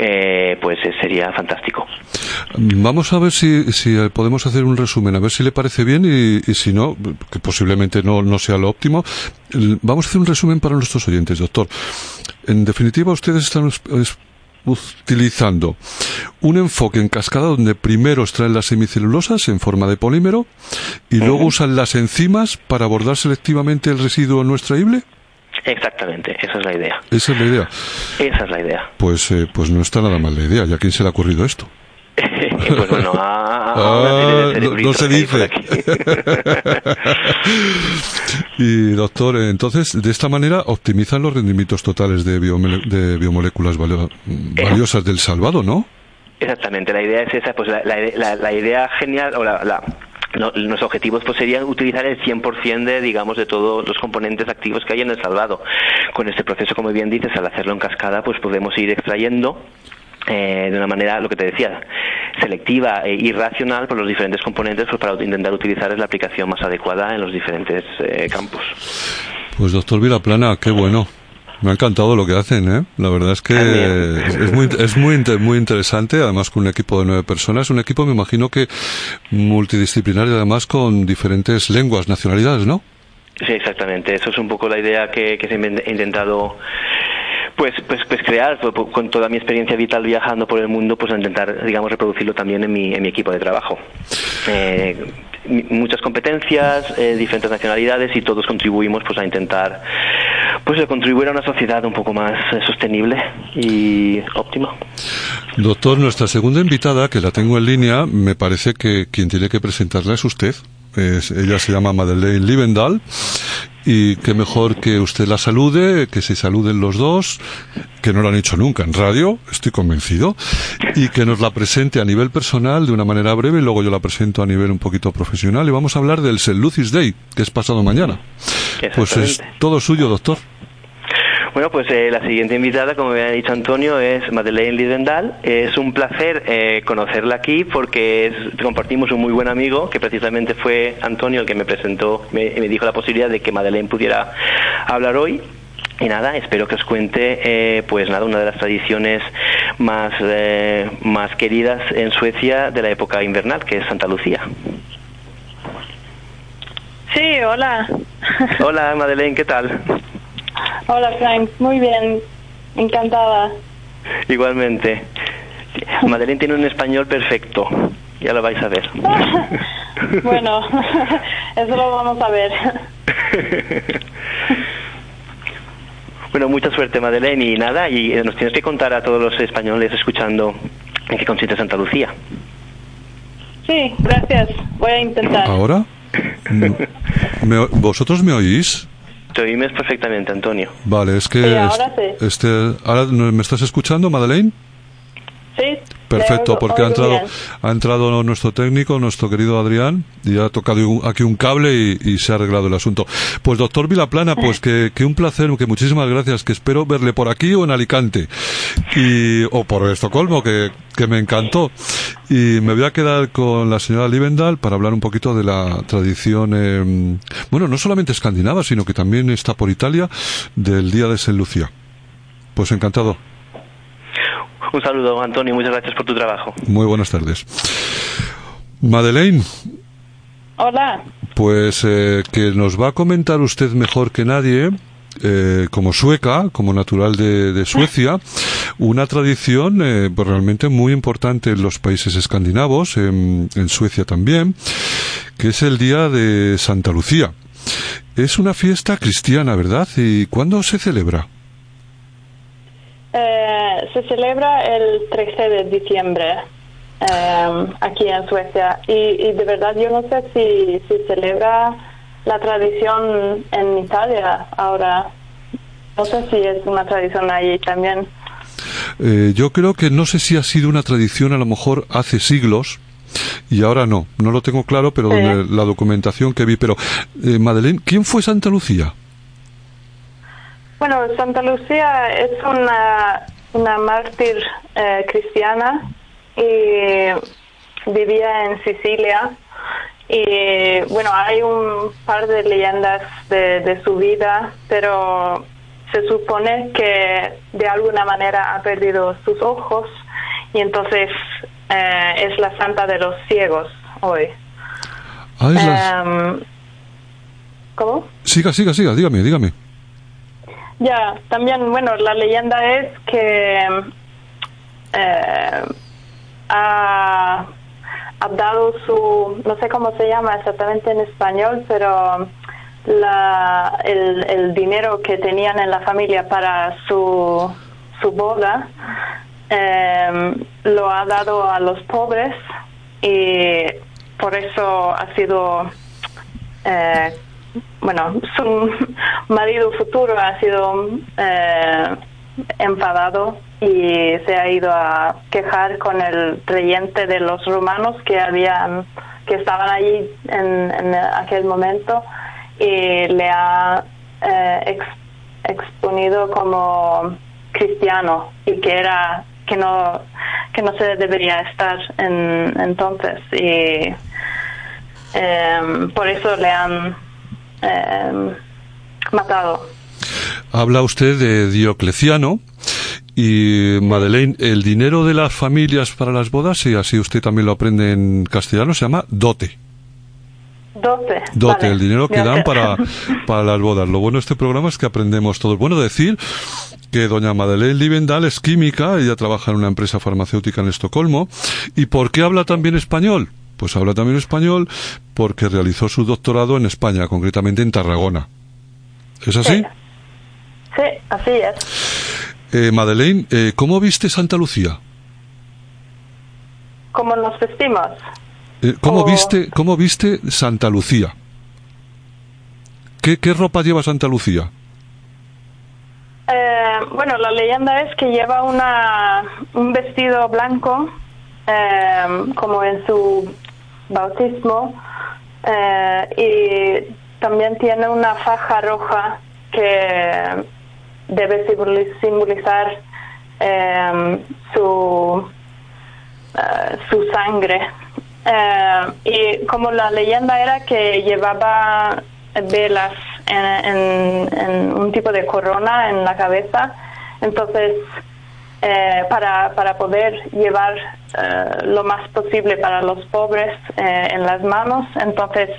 eh, pues eh, sería fantástico. Vamos a ver si, si podemos hacer un resumen, a ver si le parece bien y, y si no, que posiblemente no, no sea lo óptimo. Vamos a hacer un resumen para nuestros oyentes, doctor. En definitiva, ustedes están utilizando un enfoque en cascada donde primero extraen las semicelulosas en forma de polímero y luego usan las enzimas para abordar selectivamente el residuo no extraíble. Exactamente, esa es la idea. Esa es la idea. Esa es la idea. Pues, eh, pues no está nada mal la idea. ¿Y a quién se le ha ocurrido esto? Pues bueno, a, ah, no, se dice. y doctor, entonces, de esta manera optimizan los rendimientos totales de, de biomoléculas valiosas del salvado, ¿no? Exactamente, la idea es esa, pues la, la, idea genial, o la, los objetivos pues serían utilizar el 100% de digamos de todos los componentes activos que hay en el salvado. Con este proceso, como bien dices, al hacerlo en cascada, pues podemos ir extrayendo eh, de una manera, lo que te decía, selectiva e irracional por los diferentes componentes pues, para intentar utilizar la aplicación más adecuada en los diferentes eh, campos. Pues doctor Vilaplana, qué bueno. Me ha encantado lo que hacen, ¿eh? La verdad es que es muy, es muy, muy interesante, además con un equipo de nueve personas, un equipo me imagino que multidisciplinario además con diferentes lenguas, nacionalidades, ¿no? Sí, exactamente. Eso es un poco la idea que, que se ha intentado pues, pues, pues crear, pues, pues, con toda mi experiencia vital viajando por el mundo, pues intentar, digamos, reproducirlo también en mi, en mi equipo de trabajo. Eh, muchas competencias, eh, diferentes nacionalidades y todos contribuimos pues a intentar pues contribuir a una sociedad un poco más eh, sostenible y óptima. Doctor, nuestra segunda invitada, que la tengo en línea, me parece que quien tiene que presentarla es usted. ella se llama Madeleine Livendal y qué mejor que usted la salude, que se saluden los dos, que no lo han hecho nunca en radio, estoy convencido, y que nos la presente a nivel personal de una manera breve y luego yo la presento a nivel un poquito profesional y vamos a hablar del St. Lucis Day, que es pasado mañana. Pues es todo suyo, doctor. Bueno, pues eh, la siguiente invitada, como me ha dicho Antonio, es Madeleine Lidendal. Es un placer eh, conocerla aquí porque compartimos un muy buen amigo, que precisamente fue Antonio el que me presentó, me, me dijo la posibilidad de que Madeleine pudiera hablar hoy. Y nada, espero que os cuente, eh, pues nada, una de las tradiciones más, más queridas en Suecia de la época invernal, que es Santa Lucía. Sí, hola. Hola, Madeleine, ¿qué tal? Hola Frank, muy bien, encantada. Igualmente. Madeleine tiene un español perfecto, ya lo vais a ver. bueno, eso lo vamos a ver. bueno, mucha suerte Madeleine y nada, y eh, nos tienes que contar a todos los españoles escuchando en qué consiste Santa Lucía. Sí, gracias, voy a intentar. ¿Ahora? ¿Vosotros me oís? Te oímes perfectamente, Antonio. Vale, es que... ahora sí. Este, ¿Ahora me estás escuchando, Madeleine? Sí. Perfecto, porque ha entrado, ha entrado nuestro técnico, nuestro querido Adrián, y ha tocado aquí un cable y, y se ha arreglado el asunto. Pues doctor Vilaplana, pues que, que un placer, que muchísimas gracias, que espero verle por aquí o en Alicante, y, o por Estocolmo, que, que me encantó. Y me voy a quedar con la señora Livendal para hablar un poquito de la tradición, eh, bueno, no solamente escandinava, sino que también está por Italia, del Día de San Lucía. Pues encantado. Un saludo, Antonio, muchas gracias por tu trabajo. Muy buenas tardes. Madeleine, Hola. pues eh, que nos va a comentar usted mejor que nadie, eh, como sueca, como natural de, de Suecia, una tradición eh, pues realmente muy importante en los países escandinavos, en, en Suecia también, que es el Día de Santa Lucía. Es una fiesta cristiana, ¿verdad? ¿Y cuándo se celebra? Eh, se celebra el 13 de diciembre eh, aquí en Suecia y, y de verdad yo no sé si, si celebra la tradición en Italia ahora. No sé si es una tradición allí también. Eh, yo creo que no sé si ha sido una tradición a lo mejor hace siglos y ahora no, no lo tengo claro, pero Sí. donde la documentación que vi. Pero, eh, Madeleine, ¿quién fue Santa Lucía? Bueno, Santa Lucía es una, una mártir eh, cristiana y vivía en Sicilia. Y bueno, hay un par de leyendas de, de su vida, pero se supone que de alguna manera ha perdido sus ojos y entonces eh, es la santa de los ciegos hoy. Ah, es la- Em, ¿Cómo? Siga, siga, siga, dígame, dígame. Ya, también, bueno, la leyenda es que eh, ha, dado su, no sé cómo se llama exactamente en español, pero la, el, el dinero que tenían en la familia para su, su boda eh, lo ha dado a los pobres y por eso ha sido eh, bueno, su marido futuro ha sido eh, enfadado y se ha ido a quejar con el reyente de los romanos que habían que estaban allí en, en aquel momento y le ha eh, ex- exponido como cristiano y que era que no que no se debería estar en, entonces y em, por eso le han em, matado. Habla usted de Diocleciano y Madeleine, el dinero de las familias para las bodas, y así usted también lo aprende en castellano, se llama dote. Dote, vale. el dinero que dan para, para las bodas. Lo bueno de este programa es que aprendemos todo. Bueno, decir que doña Madeleine Livendal es química, ella trabaja en una empresa farmacéutica en Estocolmo. ¿Y por qué habla también español? Pues habla también español porque realizó su doctorado en España, concretamente en Tarragona. ¿Es así? Sí, así es. Eh, Madeleine, eh, ¿cómo viste Santa Lucía? Como nos vestimos. Eh, ¿cómo, Oh. viste, ¿Cómo viste Santa Lucía? ¿Qué, ¿Qué ropa lleva Santa Lucía? Eh, bueno, la leyenda es que lleva una, un vestido blanco, eh, como en su bautismo, eh, y también tiene una faja roja que debe simboli- simbolizar eh, su, eh, su sangre. Eh, y como la leyenda era que llevaba velas en, en- en un tipo de corona en la cabeza, entonces para, para poder llevar eh, lo más posible para los pobres eh, en las manos, entonces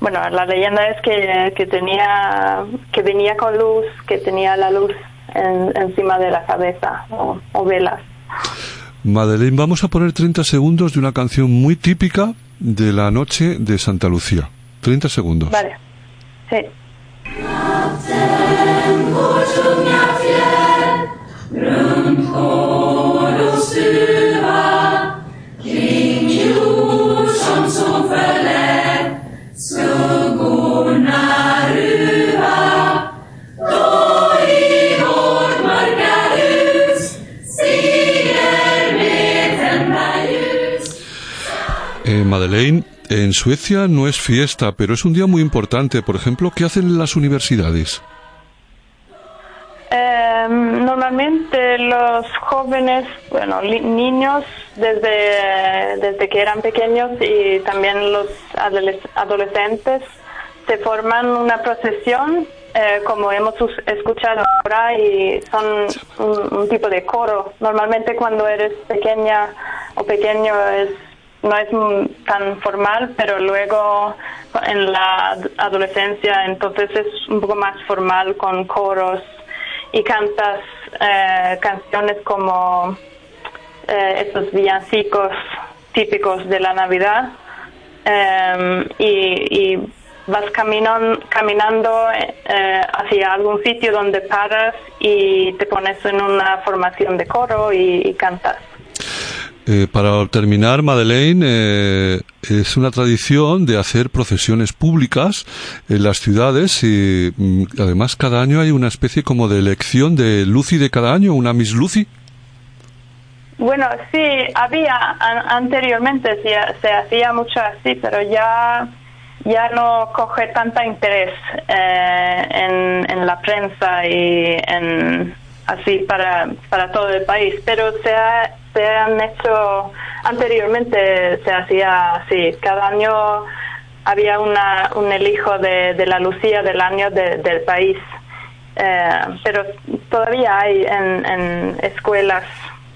bueno, la leyenda es que, que tenía, que venía con luz, que tenía la luz en- encima de la cabeza o, o velas. Madeleine, vamos a poner 30 segundos de una canción muy típica de la noche de Santa Lucía. 30 segundos. Vale, sí. Eh, Madeleine, en Suecia no es fiesta, pero es un día muy importante. Por ejemplo, ¿qué hacen las universidades? Eh, normalmente los jóvenes, bueno, niños desde, desde que eran pequeños y también los adolescentes se forman una procesión, eh, como hemos escuchado ahora, y son un, tipo de coro. Normalmente cuando eres pequeña o pequeño es no es tan formal, pero luego en la adolescencia entonces es un poco más formal con coros y cantas eh, canciones como eh, estos villancicos típicos de la Navidad em, y, vas caminando, caminando eh, hacia algún sitio donde paras y te pones en una formación de coro y cantas. Eh, para terminar, Madeleine, eh, es una tradición de hacer procesiones públicas en las ciudades y mm, además cada año hay una especie como de elección de Lucy de cada año, una Miss Lucy. Bueno, sí, había anteriormente, se, hacía mucho así, pero ya ya no coge tanta interés eh, en, en la prensa y en así para, para todo el país, pero se ha se han hecho anteriormente se hacía así. Cada año había una, un elijo de, de la Lucía del año del país. Eh, pero todavía hay en, en, escuelas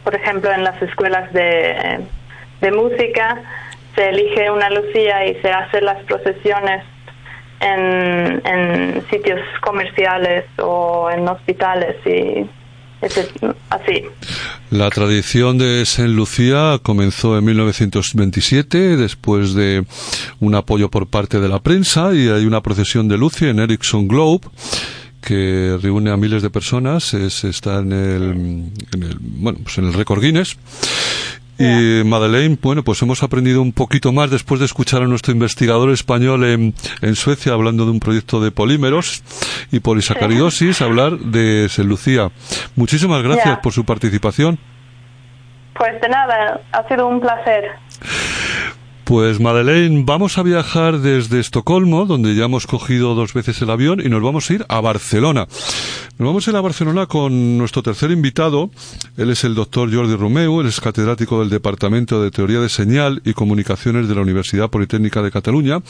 por ejemplo en las escuelas de, de música se elige una Lucía y se hacen las procesiones en, en sitios comerciales o en hospitales y así. La tradición de Saint Lucía comenzó en 1927 después de un apoyo por parte de la prensa y hay una procesión de Lucia en Ericsson Globe que reúne a miles de personas, está en el, en el, bueno, pues en el récord Guinness y Madeleine, bueno, pues hemos aprendido un poquito más después de escuchar a nuestro investigador español en, en Suecia hablando de un proyecto de polímeros y polisacaridosis, hablar de Lucía. Muchísimas gracias por su participación. Pues de nada, ha sido un placer. Pues Madeleine, vamos a viajar desde Estocolmo, donde ya hemos cogido dos veces el avión, y nos vamos a ir a Barcelona. Nos vamos a ir a Barcelona con nuestro tercer invitado. Él es el doctor Jordi Romeu, él es catedrático del Departamento de Teoría de Señal y Comunicaciones de la Universidad Politécnica de Cataluña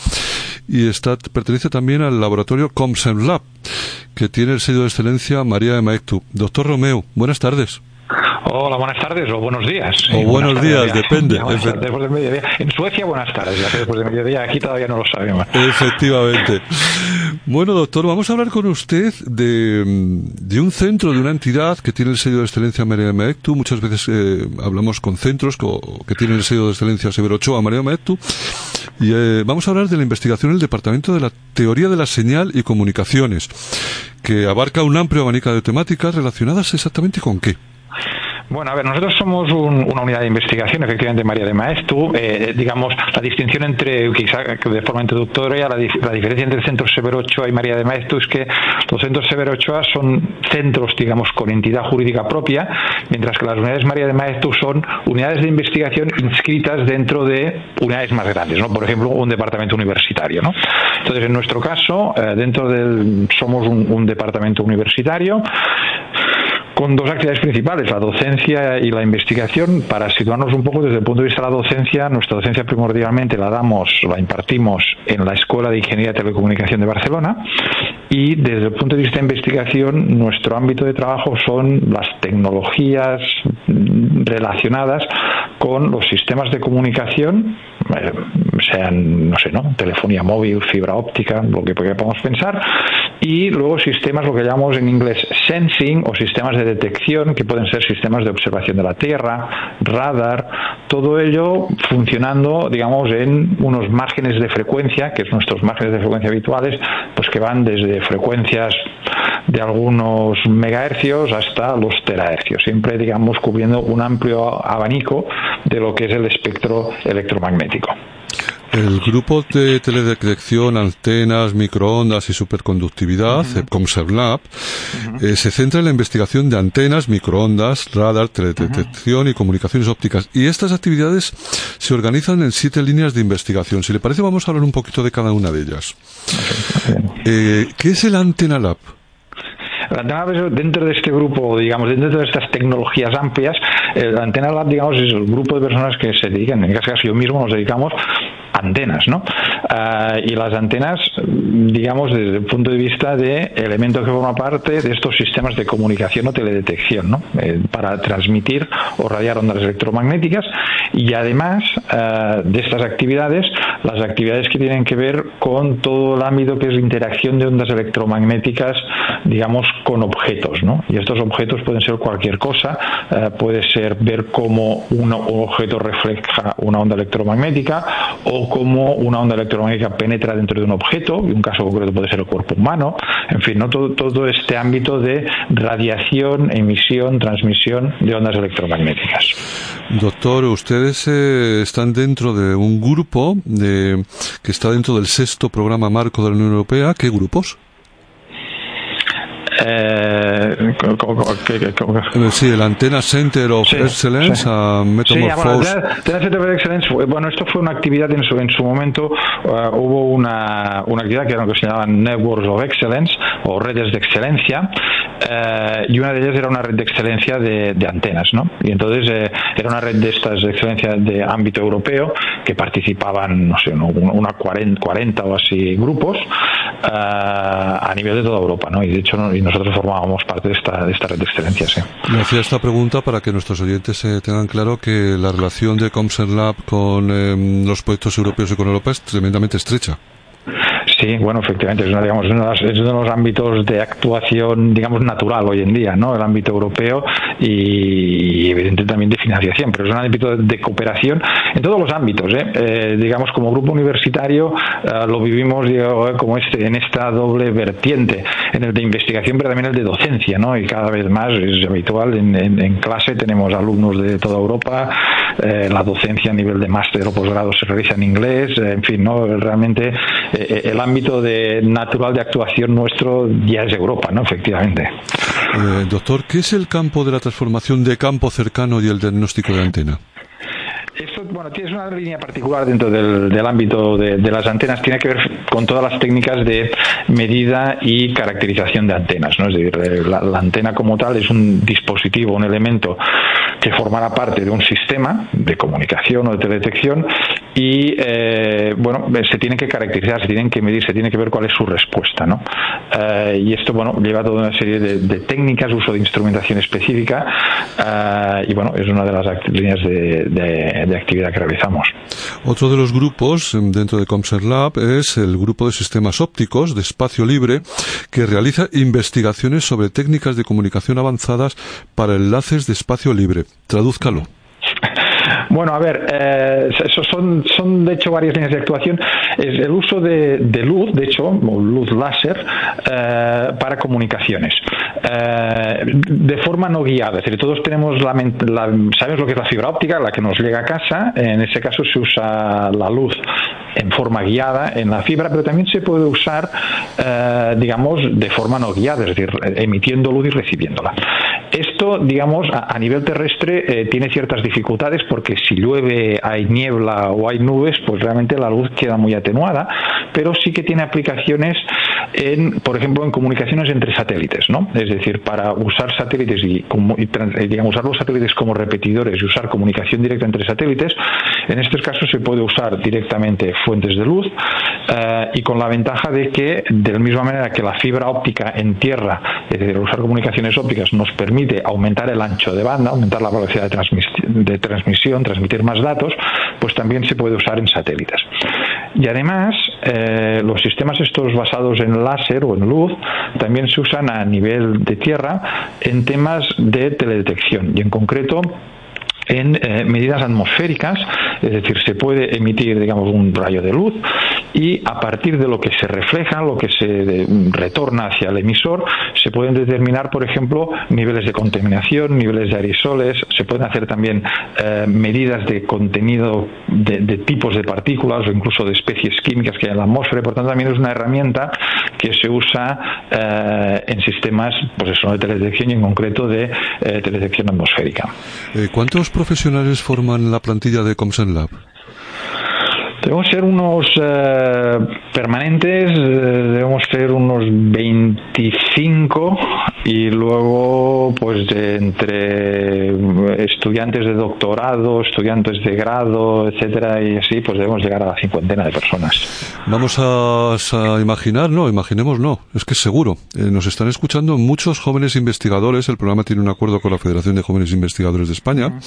y está, pertenece también al laboratorio Comsem Lab, que tiene el sello de excelencia María de Maectu. Doctor Romeu, buenas tardes. Hola, buenas tardes o buenos días. O buenos días, depende. Después de mediodía. En Suecia, buenas tardes. Ya después de mediodía, aquí todavía no lo sabemos. Efectivamente. Bueno, doctor, vamos a hablar con usted de, de un centro, de una entidad que tiene el sello de excelencia María Maectu. Muchas veces eh, hablamos con centros que tienen el sello de excelencia Severo Ochoa María Maectu. Y eh, vamos a hablar de la investigación en el Departamento de la Teoría de la Señal y Comunicaciones, que abarca un amplio abanico de temáticas relacionadas exactamente con qué. Bueno, a ver, nosotros somos una unidad de investigación, efectivamente, María de Maestu. Eh, digamos, la distinción entre, quizá de forma introductoria, la, la, diferencia entre el Centro Severo Ochoa y María de Maestu es que los centros Severo Ochoa son centros, digamos, con entidad jurídica propia, mientras que las unidades María de Maestu son unidades de investigación inscritas dentro de unidades más grandes, ¿no? Por ejemplo, un departamento universitario, ¿no? Entonces, en nuestro caso, eh, dentro del, somos un departamento universitario con dos actividades principales, la docencia y la investigación. Para situarnos un poco desde el punto de vista de la docencia, nuestra docencia primordialmente la damos, la impartimos en la Escuela de Ingeniería de Telecomunicación de Barcelona y desde el punto de vista de investigación, nuestro ámbito de trabajo son las tecnologías relacionadas con los sistemas de comunicación, sean, no sé, ¿no? Telefonía móvil, fibra óptica, lo que podemos pensar, y luego sistemas, lo que llamamos en inglés sensing o sistemas de detección, que pueden ser sistemas de observación de la Tierra, radar, todo ello funcionando, digamos, en unos márgenes de frecuencia, que es nuestros márgenes de frecuencia habituales, pues que van desde frecuencias de algunos megahercios hasta los terahercios, siempre, digamos, cubriendo un amplio abanico de lo que es el espectro electromagnético. El grupo de teledetección, antenas, microondas y superconductividad, uh se centra en la investigación de antenas, microondas, radar, teledetección y comunicaciones ópticas. Y estas actividades se organizan en siete líneas de investigación. Si le parece, vamos a hablar un poquito de cada una de ellas. Eh, ¿Qué es el Antena Lab? Dentro de este grupo, digamos, dentro de estas tecnologías amplias, el Antena Lab, digamos, es el grupo de personas que se dedican, en este caso yo mismo nos dedicamos antenas, ¿no? Ah, y las antenas, digamos, desde el punto de vista de elementos que forman parte de estos sistemas de comunicación o teledetección, ¿no? Eh, para transmitir o radiar ondas electromagnéticas y además ah, de estas actividades, las actividades que tienen que ver con todo el ámbito que es la interacción de ondas electromagnéticas, digamos, con objetos, ¿no? Y estos objetos pueden ser cualquier cosa, puede ser ver cómo un objeto refleja una onda electromagnética o cómo una onda electromagnética penetra dentro de un objeto, y un caso concreto puede ser el cuerpo humano, en fin, ¿no? todo, todo este ámbito de radiación, emisión, transmisión de ondas electromagnéticas. Doctor, ustedes eh, están dentro de un grupo de, que está dentro del sexto programa marco de la Unión Europea. ¿Qué grupos? Eh, sí, el Antena Center of Excellence a Metamorphose. Center of Excellence, bueno, esto fue una actividad en su, en su momento, uh, hubo una, una actividad que, era lo que se llamaba Networks of Excellence o redes de excelencia, eh, y una de ellas era una red de excelencia de, de antenas, ¿no? Y entonces eh, era una red de estas de excelencia de ámbito europeo que participaban, no sé, una 40, 40 o así grupos a nivel de toda Europa, ¿no? Y de hecho, y nosotros formábamos parte de esta, red de excelencia, sí. Me hacía esta pregunta para que nuestros oyentes eh, tengan claro que la relación de Comsen Lab con em, los proyectos europeos y con Europa es tremendamente estrecha. Sí, bueno, efectivamente, es, digamos, uno de los ámbitos de actuación, digamos, natural hoy en día, ¿no? El ámbito europeo y, evidentemente también de financiación, pero es un ámbito de, cooperación en todos los ámbitos, ¿eh? eh digamos, como grupo universitario eh, lo vivimos digo, como este, en esta doble vertiente, en el de investigación, pero también el de docencia, ¿no? Y cada vez más es habitual, en, en, clase tenemos alumnos de toda Europa, eh, la docencia a nivel de máster o posgrado se realiza en inglés, en fin, ¿no? Realmente el ámbito de natural de actuación nuestro ya es Europa, ¿no? Efectivamente. Eh, doctor, ¿qué es el campo de la transformación de campo cercano y el diagnóstico de antena? Bueno, tienes una línea particular dentro del, ámbito de, las antenas, tiene que ver con todas las técnicas de medida y caracterización de antenas, ¿no? Es decir, eh, la, antena como tal es un dispositivo, un elemento que formará parte de un sistema de comunicación o de teledetección y, eh, bueno, se tiene que caracterizar, se tienen que medir, se tiene que ver cuál es su respuesta, ¿no? Eh, y esto, bueno, lleva toda una serie de, técnicas, uso de instrumentación específica y, bueno, es una de las líneas de de actividad que realizamos. Otro de los grupos em, dentro de Comser Lab es el grupo de sistemas ópticos de espacio libre que realiza investigaciones sobre técnicas de comunicación avanzadas para enlaces de espacio libre. Tradúzcalo. Bueno, a ver, eh, son, de hecho varias líneas de actuación. Es el uso de, luz, de hecho, luz láser, eh, para comunicaciones. Eh, de forma no guiada. Es decir, todos tenemos la, sabemos lo que es la fibra óptica, la que nos llega a casa. En ese caso se usa la luz en forma guiada en la fibra, pero también se puede usar, eh, digamos, de forma no guiada, es decir, emitiendo luz y recibiéndola. Digamos, a, nivel terrestre eh, tiene ciertas dificultades porque si llueve, hay niebla o hay nubes, pues realmente la luz queda muy atenuada, pero sí que tiene aplicaciones en, por ejemplo, en comunicaciones entre satélites, ¿no? Es decir, para usar satélites y, eh, digamos, usar los satélites como repetidores y usar comunicación directa entre satélites, en estos casos se puede usar directamente fuentes de luz eh, y con la ventaja de que, de la misma manera que la fibra óptica en tierra, es decir, usar comunicaciones ópticas nos permite aumentar el ancho de banda, aumentar la velocidad de, transmisión, transmitir más datos, pues también se puede usar en satélites. Y además, eh, los sistemas estos basados en láser o en luz también se usan a nivel de tierra en temas de teledetección y en concreto en eh, medidas atmosféricas, es decir, se puede emitir, digamos, un rayo de luz y a partir de lo que se refleja, lo que se retorna hacia el emisor, se pueden determinar, por ejemplo, niveles de contaminación, niveles de aerosoles, se pueden hacer también eh, medidas de contenido de, tipos de partículas o incluso de especies químicas que hay en la atmósfera, por tanto también es una herramienta que se usa eh, en sistemas pues eso, de teledetección y en concreto de eh, teledetección atmosférica. ¿Cuántos profesionales forman la plantilla de Comsen Lab? Debemos ser unos eh, permanentes, eh, debemos ser unos 25 y luego pues entre estudiantes de doctorado, estudiantes de grado, etcétera y así, pues debemos llegar a la cincuentena de personas. Vamos a, imaginar, no, imaginemos no, es que es seguro. Eh, nos están escuchando muchos jóvenes investigadores, el programa tiene un acuerdo con la Federación de Jóvenes Investigadores de España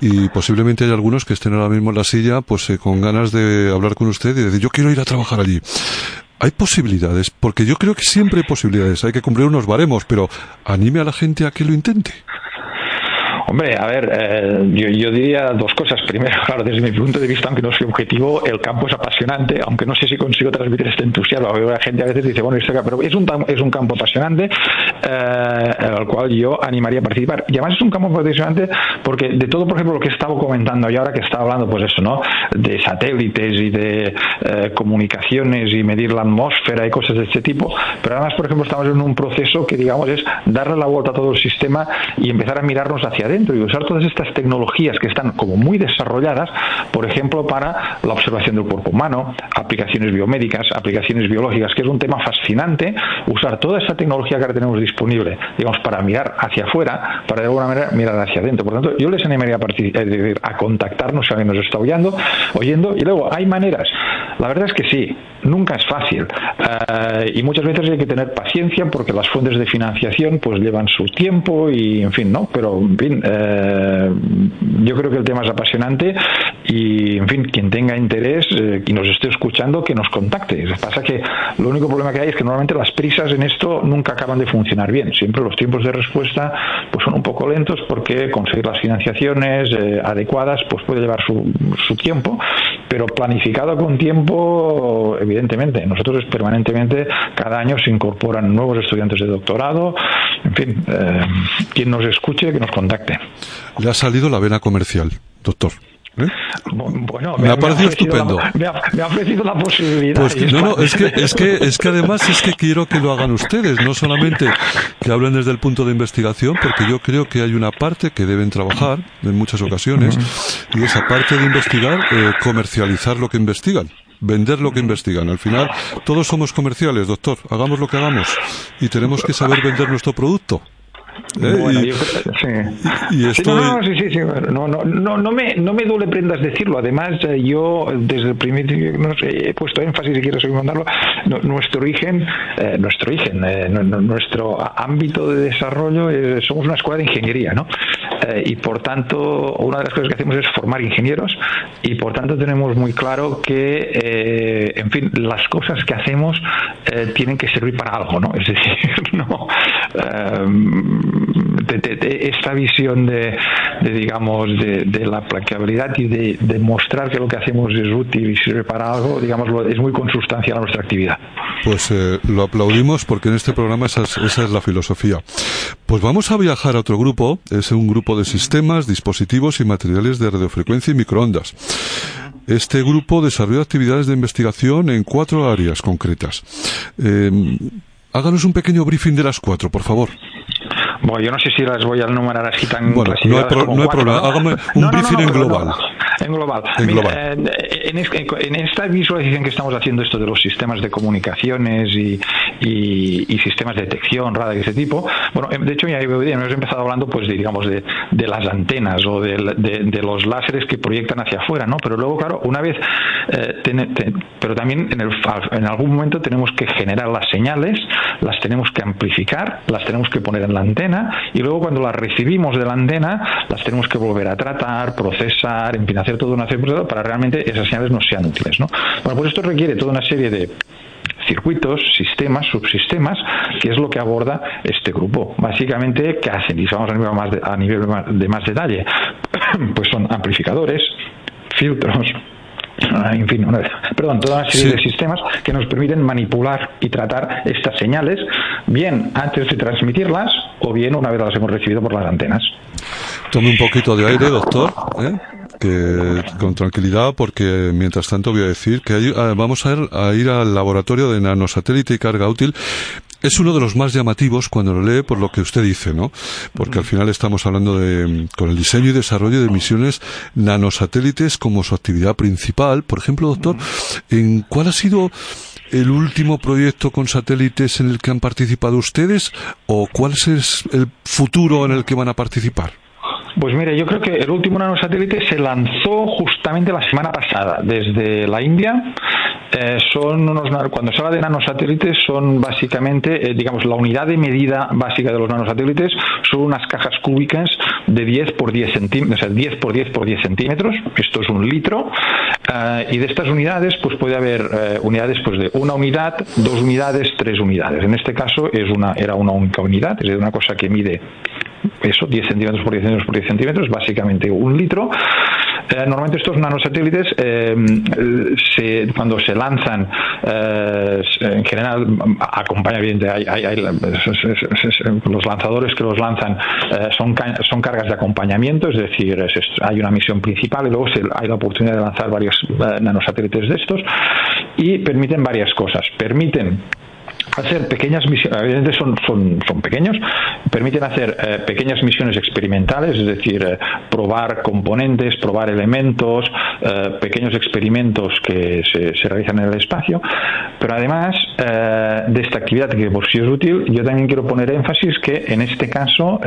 y posiblemente hay algunos que estén ahora mismo en la silla pues con ganas de hablar con usted y decir, yo quiero ir a trabajar allí. Hay posibilidades, porque yo creo que siempre hay posibilidades, hay que cumplir unos baremos, pero anime a la gente a que lo intente. Hombre, a ver, eh, yo, diría dos cosas. Primero, claro, desde mi punto de vista, aunque no soy objetivo, el campo es apasionante, aunque no sé si consigo transmitir este entusiasmo. La gente a veces dice, bueno, esto, pero es un, es un campo apasionante eh, al cual yo animaría a participar. Y además es un campo apasionante porque de todo, por ejemplo, lo que he estado comentando y ahora que estaba hablando, pues eso, ¿no? De satélites y de eh, comunicaciones y medir la atmósfera y cosas de este tipo. Pero además, por ejemplo, estamos en un proceso que, digamos, es darle la vuelta a todo el sistema y empezar a mirarnos hacia y usar todas estas tecnologías que están como muy desarrolladas, por ejemplo, para la observación del cuerpo humano, aplicaciones biomédicas, aplicaciones biológicas, que es un tema fascinante, usar toda esa tecnología que ahora tenemos disponible, digamos, para mirar hacia afuera, para de alguna manera mirar hacia adentro. Por lo tanto, yo les animaría a, a contactarnos si alguien nos está oyendo, oyendo, y luego hay maneras. La verdad es que sí, nunca es fácil eh, y muchas veces hay que tener paciencia porque las fuentes de financiación pues llevan su tiempo y en fin, ¿no? Pero en fin, eh, yo creo que el tema es apasionante y en fin, quien tenga interés eh, y nos esté escuchando que nos contacte. Pasa que lo único problema que hay es que normalmente las prisas en esto nunca acaban de funcionar bien. Siempre los tiempos de respuesta pues son un poco lentos porque conseguir las financiaciones adecuadas pues puede llevar su, su tiempo, pero planificado con tiempo evidentemente. Nosotros permanentemente, cada año se incorporan nuevos estudiantes de doctorado. En fin, eh, quien nos escuche, que nos contacte. Le ha salido la vena comercial, doctor. ¿Eh? Bueno, me, ha parecido estupendo. me, ha, ofrecido la posibilidad. Pues no, no, es que, es que, es que además es que quiero que lo hagan ustedes, no solamente que hablen desde el punto de investigación, porque yo creo que hay una parte que deben trabajar en muchas ocasiones, y esa parte de investigar, eh, comercializar lo que investigan vender lo que investigan. Al final, todos somos comerciales, doctor. Hagamos lo que hagamos. Y tenemos que saber vender nuestro producto. ¿Eh? y, esto no, sí, sí, sí. No, no, no, no, me, no me duele prendas decirlo. Además, eh, yo desde el primer no sé, he puesto énfasis, si quiero mandarlo, nuestro origen, eh, nuestro origen, nuestro ámbito de desarrollo, somos una escuela de ingeniería, ¿no? y por tanto, una de las cosas que hacemos es formar ingenieros y por tanto tenemos muy claro que, en fin, las cosas que hacemos tienen que servir para algo, ¿no? Es decir, no de, esta visión de, digamos de, la aplicabilidad y de, demostrar que lo que hacemos es útil y sirve para algo digamos es muy consustancial a nuestra actividad. Pues eh, lo aplaudimos porque en este programa esa es, esa es la filosofía. Pues vamos a viajar a otro grupo. Es un grupo de sistemas dispositivos y materiales de radiofrecuencia y microondas. Este grupo desarrolla actividades de investigación en cuatro áreas concretas. Eh, háganos un pequeño briefing de las cuatro, por favor. Bueno, yo no sé si las voy a enumerar así tan Bueno, no hay, no hay problema. Hágame un briefing en global. En global. Eh, en, esta visualización que estamos haciendo esto de los sistemas de comunicaciones y, sistemas de detección, radar y ese tipo, bueno, em, de hecho ya hemos empezado hablando pues de, digamos de, las antenas o de, los láseres que proyectan hacia afuera, ¿no? Pero luego, claro, una vez, eh, pero también en, el, en algún momento tenemos que generar las señales, las tenemos que amplificar, las tenemos que poner en la antena y luego cuando las recibimos de la antena las tenemos que volver a tratar, procesar, en fin, hacer todo una serie para realmente esas señales no sean útiles. ¿no? Bueno, pues esto requiere toda una serie de circuitos, sistemas, subsistemas, que es lo que aborda este grupo. Básicamente, ¿qué hacen? Y vamos a nivel, más de, a nivel de más detalle, pues son amplificadores, filtros, en fin, perdón, toda una serie de sistemas que nos permiten manipular y tratar estas señales, bien antes de transmitirlas o bien una vez las hemos recibido por las antenas. Tome un poquito de aire, doctor. ¿eh? Que con tranquilidad porque mientras tanto voy a decir que ah, vamos a ir, a ir al laboratorio de nanosatélite y carga útil es uno de los más llamativos cuando lo lee por lo que usted dice, ¿no? Porque al final estamos hablando de, con el diseño y desarrollo de misiones nanosatélites como su actividad principal. Por ejemplo, doctor, ¿en cuál ha sido el último proyecto con satélites en el que han participado ustedes o cuál es el futuro en el que van a participar? Pues mire, yo creo que el último nanosatélite se lanzó justamente la semana pasada desde la India. Eh, son unos, cuando se habla de nanosatélites son básicamente, eh, digamos, la unidad de medida básica de los nanosatélites son unas cajas cúbicas de 10 por 10 centímetros, o sea, 10 por 10 por 10 centímetros. Esto es un litro. Eh, y de estas unidades, pues puede haber unidades pues de una unidad, dos unidades, tres unidades. En este caso es una, era una única unidad, es decir, una cosa que mide eso, 10 centímetros por 10 centímetros por 10 centímetros, básicamente un litro. Eh, normalmente estos nanosatélites, eh, se, cuando se lanzan, eh, en general acompaña bien, hay, los lanzadores que los lanzan son, son cargas de acompañamiento, es decir, hay una misión principal y luego hay la oportunidad de lanzar varios nanosatélites de estos y permiten varias cosas. Permiten hacer pequeñas misiones, evidentemente son, son, son pequeños, permiten hacer eh, pequeñas misiones experimentales, es decir, eh, probar componentes, probar elementos, eh, pequeños experimentos que se, se, realizan en el espacio, pero además de esta actividad que por sí es útil, yo también quiero poner énfasis que en este caso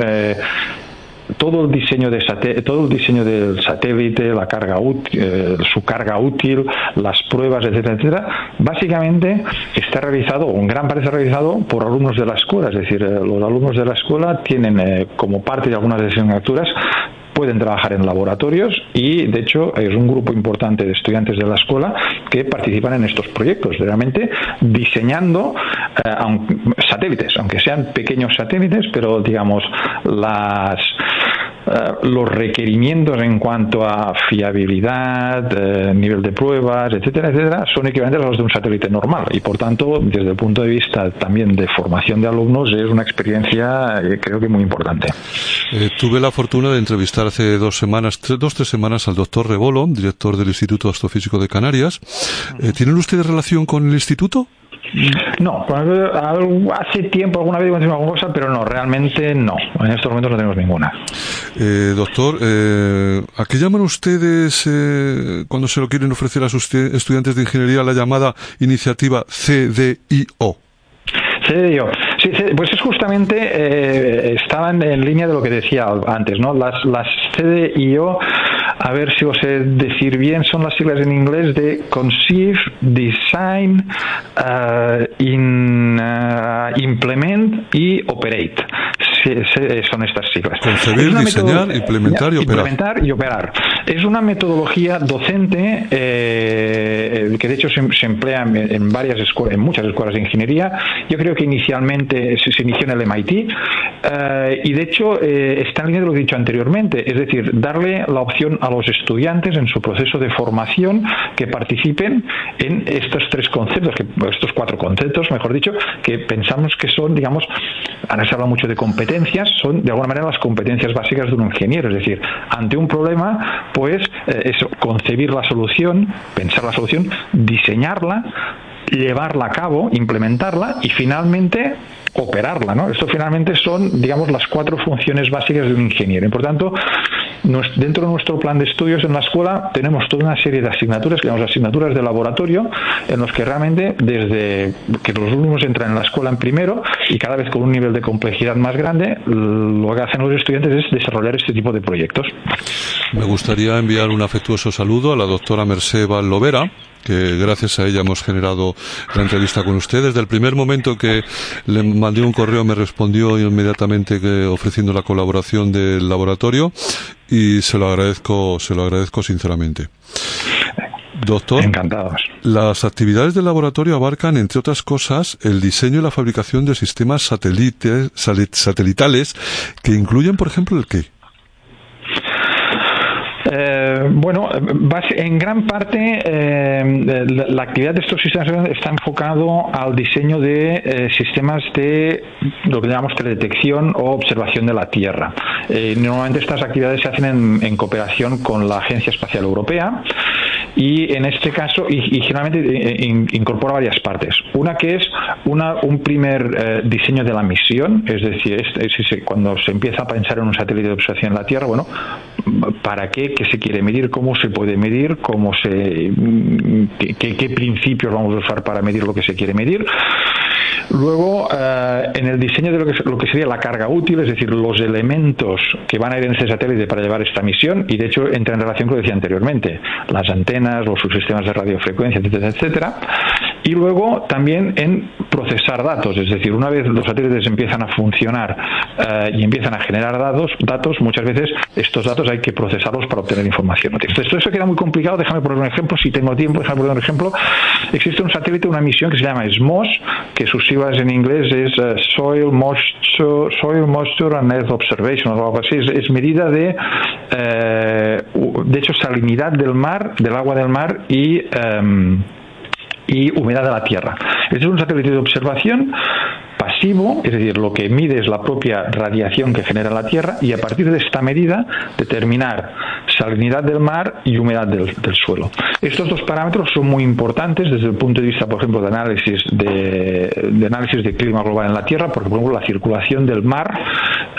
todo el diseño de todo el diseño del satélite, la carga útil, eh, su carga útil, las pruebas, etcétera, etcétera, básicamente está realizado, un gran parte está realizado por alumnos de la escuela, es decir, eh, los alumnos de la escuela tienen eh, como parte de algunas asignaturas pueden trabajar en laboratorios y de hecho es un grupo importante de estudiantes de la escuela que participan en estos proyectos, realmente diseñando satélites, aunque sean pequeños satélites, pero digamos las eh, los requerimientos en cuanto a fiabilidad, eh, nivel de pruebas, etcétera, etcétera, son equivalentes a los de un satélite normal y por tanto, desde el punto de vista también de formación de alumnos, es una experiencia eh, creo que muy importante. tuve la fortuna de entrevistar hace dos semanas, dos tres semanas al doctor Rebolo, director del Instituto Astrofísico de Canarias. ¿Tienen ustedes relación con el instituto? No, hace tiempo alguna vez hemos alguna cosa, pero no, realmente no. En estos momentos no tenemos ninguna. Eh, doctor, eh, ¿a qué llaman ustedes eh, cuando se lo quieren ofrecer a sus estudiantes de ingeniería la llamada iniciativa CDIO? CDIO. Sí, pues es justamente, estaban en línea de lo que decía antes, ¿no? Las, las CDIO a ver si os sé decir bien, son las siglas en inglés de Conceive, Design, Implement y Operate. Son estas siglas. Concebir, diseñar, implementar y operar. Implementar y operar. Es una metodología docente eh, que de hecho se, emplea en, varias escuelas, en muchas escuelas de ingeniería. Yo creo que inicialmente se, inició en el MIT uh, y de hecho está en línea de lo que he dicho anteriormente, es decir, darle la opción a los estudiantes en su proceso de formación que participen en estos tres conceptos, que, estos cuatro conceptos, mejor dicho, que pensamos que son, digamos, ahora se habla mucho de son de alguna manera las competencias básicas de un ingeniero, es decir, ante un problema, pues eh, eso, concebir la solución, pensar la solución, diseñarla, llevarla a cabo, implementarla y finalmente operarla. ¿no? Esto finalmente son, digamos, las cuatro funciones básicas de un ingeniero. Y por tanto, dentro de nuestro plan de estudios en la escuela tenemos toda una serie de asignaturas, que llamamos asignaturas de laboratorio, en los que realmente desde que los alumnos entran en la escuela en primero y cada vez con un nivel de complejidad más grande, lo que hacen los estudiantes es desarrollar este tipo de proyectos. Me gustaría enviar un afectuoso saludo a la doctora Merced Lovera, que gracias a ella hemos generado la entrevista con usted. Desde el primer momento que le mandé un correo me respondió inmediatamente que, ofreciendo la colaboración del laboratorio y se lo agradezco, se lo agradezco sinceramente. Doctor, encantados. Las actividades del laboratorio abarcan, entre otras cosas, el diseño y la fabricación de sistemas satelitales que incluyen, por ejemplo, el qué. Eh, Eh, bueno, en gran parte eh, la, actividad de estos sistemas está enfocado al diseño de eh, sistemas de lo que llamamos teledetección o observación de la Tierra. normalmente estas actividades se hacen en, cooperación con la Agencia Espacial Europea y en este caso, y, generalmente incorpora varias partes. Una que es una, un primer diseño de la misión, es decir, cuando se empieza a pensar en un satélite de observación en la Tierra, bueno, ¿para qué? ¿Qué se quiere medir? ¿Cómo se puede medir? ¿Cómo se, qué, principios vamos a usar para medir lo que se quiere medir? Luego, eh, en el diseño de lo que, lo que sería la carga útil, es decir, los elementos que van a ir en ese satélite para llevar esta misión, y de hecho entra en relación con lo que decía anteriormente, las antenas, los subsistemas de radiofrecuencia, etcétera, etcétera. Y luego también en procesar datos, es decir, una vez los satélites empiezan a funcionar eh, y empiezan a generar datos, datos, muchas veces estos datos hay que procesarlos para obtener información. Esto, eso queda muy complicado, déjame poner un ejemplo, si tengo tiempo, déjame poner un ejemplo. Existe un satélite, una misión que se llama SMOS, que sus siglas en inglés es eh, Soil, Moisture, Soil Moisture and Earth Observation, o algo así, es, medida de, eh, de hecho, salinidad del mar, del agua del mar y... Em, y humedad de la Tierra. Este es un satélite de observación pasivo, es decir, lo que mide es la propia radiación que genera la Tierra y a partir de esta medida determinar salinidad del mar y humedad del, suelo. Estos dos parámetros son muy importantes desde el punto de vista, por ejemplo, de análisis de, análisis de clima global en la Tierra, porque por ejemplo la circulación del mar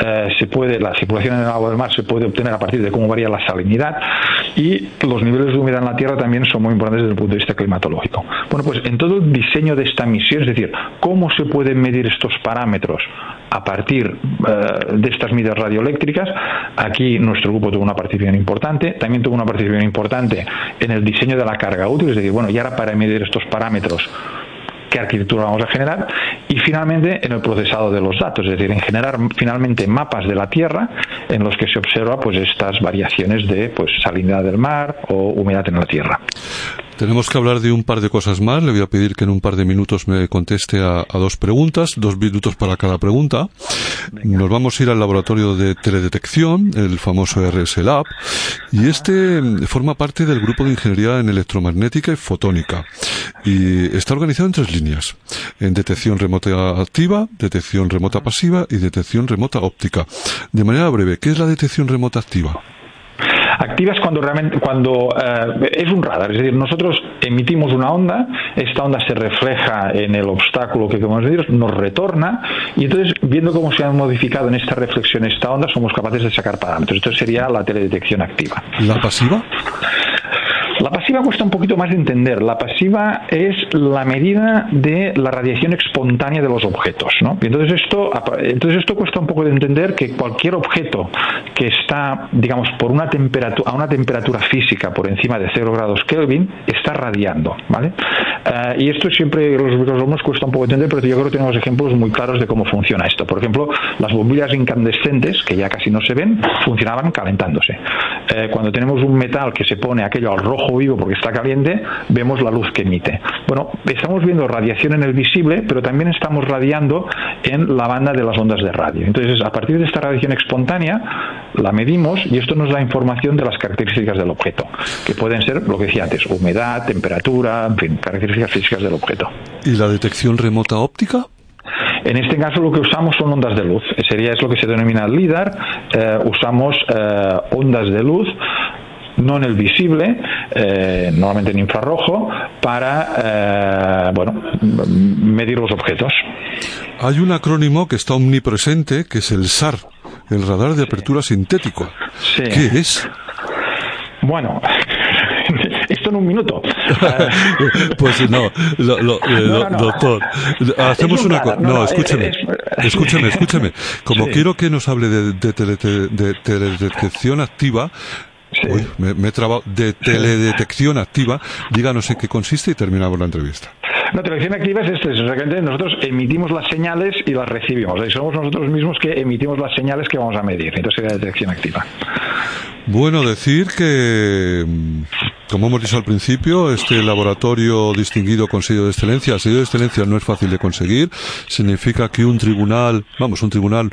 eh, se puede, la circulación en el agua del mar se puede obtener a partir de cómo varía la salinidad y los niveles de humedad en la Tierra también son muy importantes desde el punto de vista climatológico. Bueno, pues en todo el diseño de esta misión, es decir, cómo se pueden medir estos parámetros a partir eh, de estas medidas radioeléctricas. Aquí nuestro grupo tuvo una participación importante, también tuvo una participación importante en el diseño de la carga útil, es decir, bueno, y ahora para medir estos parámetros qué arquitectura vamos a generar y finalmente en el procesado de los datos, es decir, en generar finalmente mapas de la Tierra en los que se observa pues estas variaciones de pues salinidad del mar o humedad en la Tierra. Tenemos que hablar de un par de cosas más. Le voy a pedir que en un par de minutos me conteste a, dos preguntas, dos minutos para cada pregunta. Nos vamos a ir al laboratorio de teledetección, el famoso RS Lab, y este forma parte del grupo de ingeniería en electromagnética y fotónica. Y está organizado en tres líneas. En detección remota activa, detección remota pasiva y detección remota óptica. De manera breve, ¿qué es la detección remota activa? Activas cuando realmente cuando eh, es un radar, es decir, nosotros emitimos una onda, esta onda se refleja en el obstáculo que queremos medir, nos retorna y entonces viendo cómo se ha modificado en esta reflexión esta onda somos capaces de sacar parámetros. Esto sería la teledetección activa. ¿La pasiva? La pasiva cuesta un poquito más de entender. La pasiva es la medida de la radiación espontánea de los objetos. ¿no? entonces, esto, entonces esto cuesta un poco de entender que cualquier objeto que está, digamos, por una temperatura, a una temperatura física por encima de 0 grados Kelvin, está radiando. ¿vale? Eh, y esto siempre los microsomas cuesta un poco de entender, pero yo creo que tenemos ejemplos muy claros de cómo funciona esto. Por ejemplo, las bombillas incandescentes, que ya casi no se ven, funcionaban calentándose. Eh, cuando tenemos un metal que se pone aquello al rojo vivo porque está caliente, vemos la luz que emite. Bueno, estamos viendo radiación en el visible, pero también estamos radiando en la banda de las ondas de radio. Entonces, a partir de esta radiación espontánea, la medimos y esto nos da información de las características del objeto, que pueden ser lo que decía antes, humedad, temperatura, en fin, características físicas del objeto. ¿Y la detección remota óptica? En este caso lo que usamos son ondas de luz. Sería es lo que se denomina LIDAR. Eh, usamos eh, ondas de luz no en el visible, eh, normalmente en infrarrojo, para bueno, medir los objetos. Hay un acrónimo que está omnipresente, que es el SAR, el radar de apertura sintético. ¿Qué es? Bueno, esto en un minuto. pues no, doctor, hacemos una cosa. No, escúcheme, escúcheme, escúcheme. Como quiero que nos hable de, de teledetección activa, me, he trabado de teledetección activa. Díganos en qué consiste y terminamos la entrevista. No, teledetección activa es esto, es nosotros emitimos las señales y las recibimos. Y somos nosotros mismos que emitimos las señales que vamos a medir. Entonces sería detección activa. Bueno, decir que como hemos dicho al principio, este laboratorio distinguido con sello de excelencia, el sello de excelencia no es fácil de conseguir, significa que un tribunal, vamos, un tribunal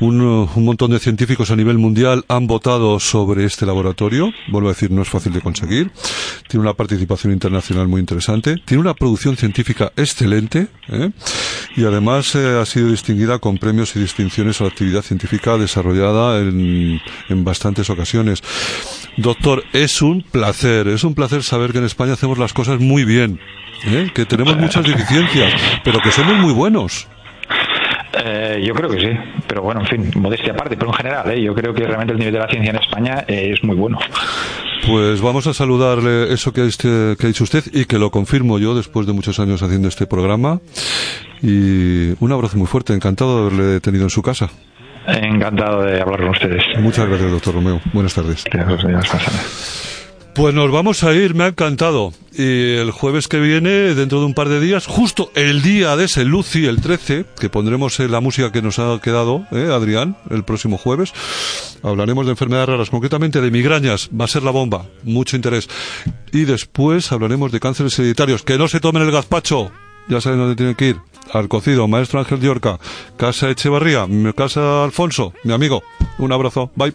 un, montón de científicos a nivel mundial han votado sobre este laboratorio. Vuelvo a decir, no es fácil de conseguir. Tiene una participación internacional muy interesante. Tiene una producción científica excelente. ¿eh? Y además eh, ha sido distinguida con premios y distinciones a la actividad científica desarrollada en bastantes ocasiones. Doctor, es un placer, es un placer saber que en España hacemos las cosas muy bien. ¿eh? Que tenemos muchas deficiencias, pero que somos muy buenos. Eh, yo creo que sí, pero bueno, en fin, modestia aparte, pero en general, ¿eh? yo creo que realmente el nivel de la ciencia en España eh, es muy bueno. Pues vamos a saludarle eso que, este, que ha dicho usted y que lo confirmo yo después de muchos años haciendo este programa. Y un abrazo muy fuerte, encantado de haberle tenido en su casa. Encantado de hablar con ustedes. Muchas gracias, doctor Romeo. Buenas tardes. Gracias, pues nos vamos a ir, me ha encantado. Y el jueves que viene, dentro de un par de días, justo el día de ese Lucy, el 13, que pondremos la música que nos ha quedado, ¿eh, Adrián, el próximo jueves, hablaremos de enfermedades raras, concretamente de migrañas, va a ser la bomba, mucho interés. Y después hablaremos de cánceres hereditarios, que no se tomen el gazpacho, ya saben dónde tienen que ir. Al cocido, maestro Ángel Diorca, casa Echevarría, casa Alfonso, mi amigo. Un abrazo, bye.